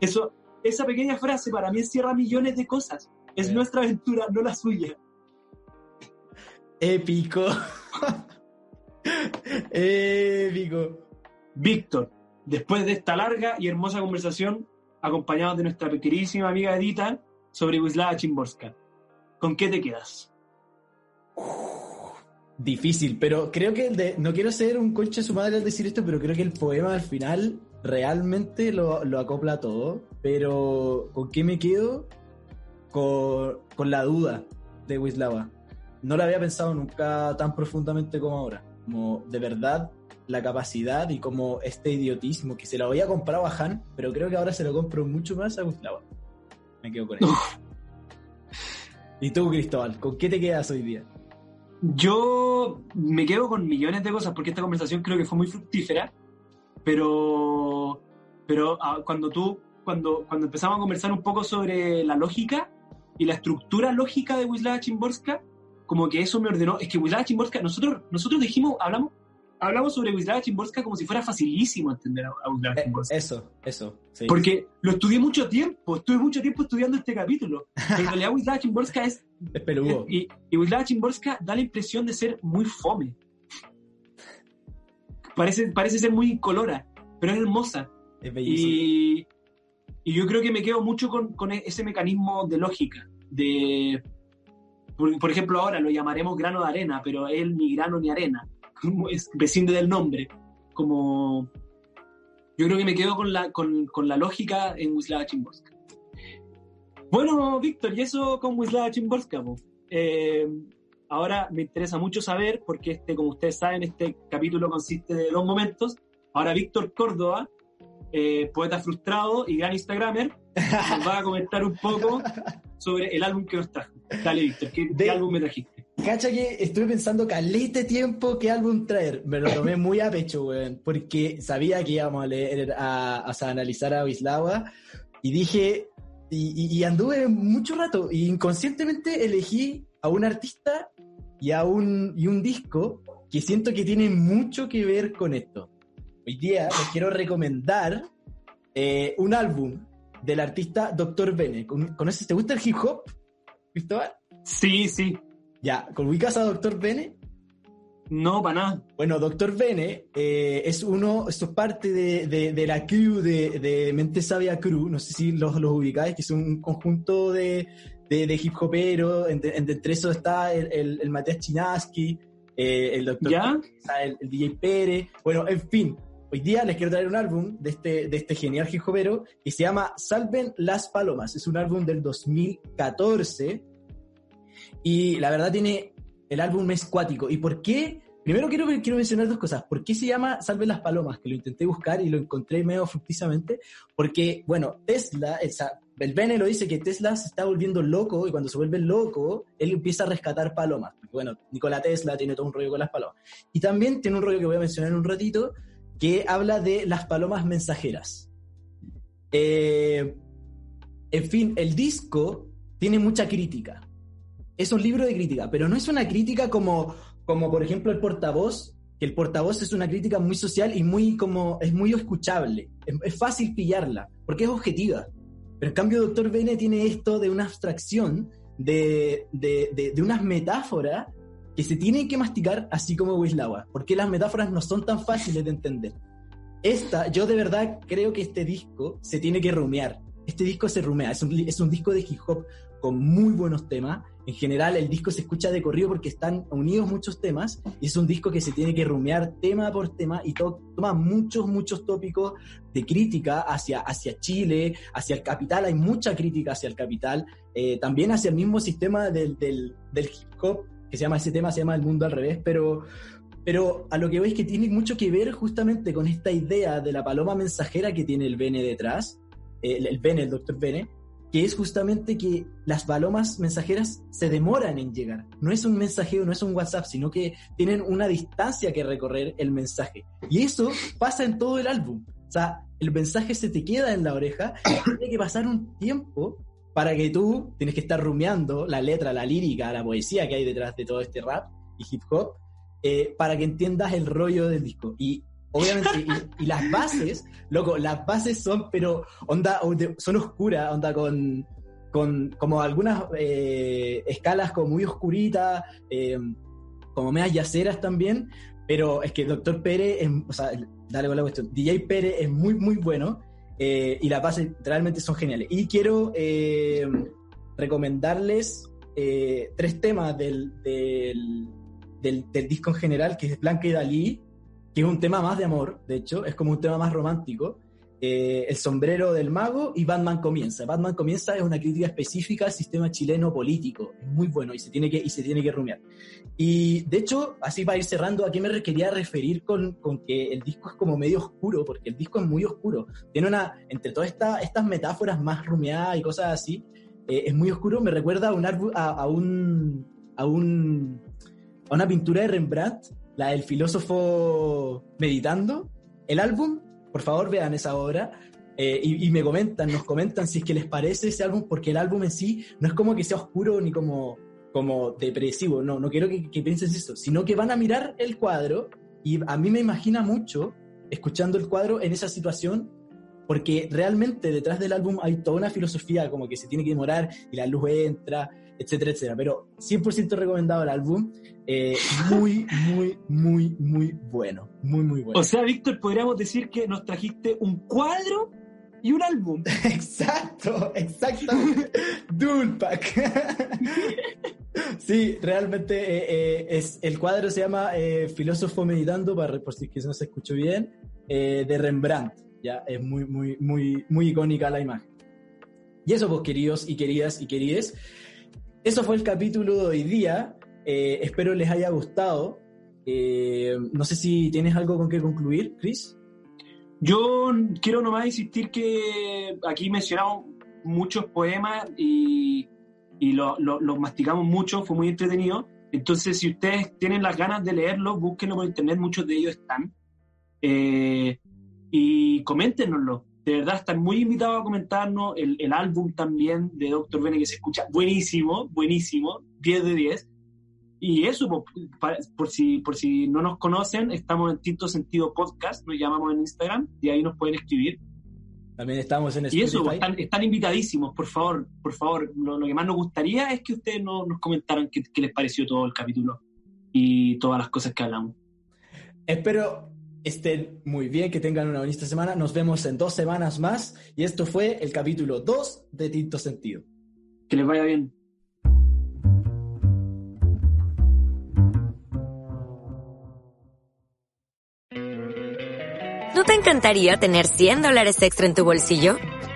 Eso, esa pequeña frase para mí encierra millones de cosas. Es nuestra aventura, no la suya. Épico. Épico. Víctor, después de esta larga y hermosa conversación, acompañados de nuestra queridísima amiga Edita, sobre Wisława Chimborska, ¿con qué te quedas? Difícil, pero creo que el de, no quiero ser un conche su madre al decir esto, pero creo que el poema al final realmente lo, lo acopla todo. Pero ¿con qué me quedo? Con, con la duda de Wisława. No la había pensado nunca tan profundamente como ahora. Como de verdad la capacidad y como este idiotismo que se lo había comprado a Han, pero creo que ahora se lo compro mucho más a Wisława. Me quedo con él. ¿Y tú, Cristóbal, con qué te quedas hoy día? Yo me quedo con millones de cosas porque esta conversación creo que fue muy fructífera, pero, pero ah, cuando tú, cuando, cuando empezamos a conversar un poco sobre la lógica y la estructura lógica de Wisława Chimborska, como que eso me ordenó, es que Wisława Chimborska, nosotros, nosotros dijimos, hablamos, hablamos sobre Wisława Chimborska como si fuera facilísimo entender a, a Wisława Eh, Chimborska. eso, eso. sí. Porque lo estudié mucho tiempo, estuve mucho tiempo estudiando este capítulo. Pero en realidad Wisława Chimborska es Es peludo. y, y Wisława Chimborska da la impresión de ser muy fome. Parece, parece ser muy incolora, pero es hermosa. Es bellísimo. Y, y yo creo que me quedo mucho con, con ese mecanismo de lógica. De, por, por ejemplo, ahora lo llamaremos grano de arena, pero él ni grano ni arena. Es, prescinde del nombre. Como, yo creo que me quedo con la, con, con la lógica en Wisława Chimborska. Bueno, Víctor, y eso con Wisława Chimborska. Eh, ahora me interesa mucho saber, porque este, como ustedes saben, este capítulo consiste de dos momentos. Ahora Víctor Córdoba, eh, poeta frustrado y gran Instagramer, nos va a comentar un poco sobre el álbum que nos trajo. Dale, Víctor, ¿qué, qué De- álbum me trajiste? Cacha que estuve pensando calete tiempo qué álbum traer. Me lo tomé muy a pecho, weón. Porque sabía que íbamos a leer, a, a- a analizar a Wislawa. Y dije, y, y- y anduve mucho rato. Y inconscientemente elegí a un artista y a un, y un disco que siento que tiene mucho que ver con esto. Hoy día les quiero recomendar eh, un álbum del artista Dr. Bene. ¿Con- ¿Conoces? ¿Te gusta el hip hop, Cristóbal? Sí, sí. Ya, ¿con ubicas a Dr. Bene? No, para nada. Bueno, Dr. Bene eh, es uno, esto es parte de, de- de la crew de, de Mente Sabia Crew, no sé si los, los ubicáis, que es un conjunto de, de, de hip hoperos, entre, entre esos está el, el, el Matías Chinaski, eh, el Dr. ¿Ya? el, el DJ Pérez, bueno, en fin, hoy día les quiero traer un álbum de este, de este genial hopero que se llama Salven las Palomas, es un álbum del 2014 y la verdad tiene, el álbum es cuático. ¿Y por qué? Primero quiero, quiero mencionar dos cosas. ¿Por qué se llama Salve las Palomas? Que lo intenté buscar y lo encontré medio fructísamente. Porque, bueno, Tesla, el, el Bene lo dice que Tesla se está volviendo loco y cuando se vuelve loco, él empieza a rescatar palomas. Bueno, Nikola Tesla tiene todo un rollo con las palomas. Y también tiene un rollo que voy a mencionar en un ratito, que habla de las palomas mensajeras. Eh, en fin, el disco tiene mucha crítica. Es un libro de crítica, pero no es una crítica como, como por ejemplo el portavoz, que el portavoz es una crítica muy social y muy como es muy escuchable. Es, fácil pillarla, porque es objetiva. Pero en cambio, Doctor Bene tiene esto de una abstracción, de, de, de, de unas metáforas que se tienen que masticar así como Wislawa, porque las metáforas no son tan fáciles de entender. Esta, yo de verdad creo que este disco se tiene que rumear. Este disco se rumea, es un, es un disco de hip hop con muy buenos temas. En general, el disco se escucha de corrido porque están unidos muchos temas. Y es un disco que se tiene que rumear tema por tema y to- toma muchos, muchos tópicos de crítica hacia, hacia Chile, hacia el capital. Hay mucha crítica hacia el capital. eh, también hacia el mismo sistema del, del, del hip hop, que se llama ese tema, se llama El Mundo al Revés. Pero, pero a lo que veis que tiene mucho que ver justamente con esta idea de la paloma mensajera que tiene el Bene detrás, eh, el, el Bene, el doctor Bene, que es justamente que las palomas mensajeras se demoran en llegar. No es un mensajero, no es un WhatsApp, sino que tienen una distancia que recorrer el mensaje. Y eso pasa en todo el álbum. O sea, el mensaje se te queda en la oreja y tiene que pasar un tiempo para que tú tienes que estar rumiando la letra, la lírica, la poesía que hay detrás de todo este rap y hip hop, eh, para que entiendas el rollo del disco. Y obviamente, y, las bases, loco, las bases son, pero onda, son oscuras, onda con, con como algunas eh, escalas como muy oscuritas, eh, como medias yaceras también, pero es que Doctor Pérez, o sea, dale con la cuestión, DJ Pérez es muy, muy bueno eh, y las bases realmente son geniales. Y quiero eh, recomendarles eh, tres temas del, del, del, disco en general, que es Blanca y Dalí, que es un tema más de amor, de hecho, es como un tema más romántico. El sombrero del mago y Batman comienza. Batman comienza es una crítica específica al sistema chileno político. Es muy bueno y se tiene que, y se tiene que rumiar. Y de hecho, así para ir cerrando, ¿a qué me quería referir con, con, que el disco es como medio oscuro? Porque el disco es muy oscuro. Tiene una, entre todas esta, estas metáforas más rumiadas y cosas así, eh, es muy oscuro. Me recuerda a, un, a, a, un, a, un, a una pintura de Rembrandt, la del filósofo meditando. El álbum, por favor vean esa obra. Eh, y, me comentan, nos comentan si es que les parece ese álbum, porque el álbum en sí no es como que sea oscuro ni como como depresivo, no, no quiero que, pienses eso, sino que van a mirar el cuadro y a mí me imagina mucho escuchando el cuadro en esa situación porque realmente detrás del álbum hay toda una filosofía como que se tiene que demorar y la luz entra, etcétera, etcétera. Pero 100% recomendado el álbum, eh, muy, muy, muy, muy bueno, muy, muy bueno. O sea, Víctor, podríamos decir que nos trajiste un cuadro y un álbum. Exacto, exactamente. Pack. sí, realmente eh, eh, es, el cuadro se llama Filósofo Meditando, para, por si no se escuchó bien, de Rembrandt. Ya es muy, muy, muy, muy icónica la imagen. Y eso, pues, queridos y queridas y querides, eso fue el capítulo de hoy día. espero les haya gustado. no sé si tienes algo con que concluir, Chris. Yo quiero nomás insistir que aquí mencionamos muchos poemas y, y los lo, masticamos mucho, fue muy entretenido. Entonces, si ustedes tienen las ganas de leerlos, búsquenlo por internet, muchos de ellos están. Eh, y coméntenoslo. De verdad, están muy invitados a comentarnos el, el álbum también de Doctor Bene que se escucha buenísimo, buenísimo, 10 de 10. Y eso, por, si, por si no nos conocen, estamos en Tinto Sentido Podcast, nos llamamos en Instagram y ahí nos pueden escribir. También estamos en Spotify. Y eso, están, invitadísimos, por favor, por favor. Lo, que más nos gustaría es que ustedes nos comentaran qué, qué les pareció todo el capítulo y todas las cosas que hablamos. Espero estén muy bien, que tengan una bonita semana. Nos vemos en dos semanas más. Y esto fue el capítulo 2 de Tinto Sentido. Que les vaya bien. ¿No te encantaría tener 100 dólares extra en tu bolsillo?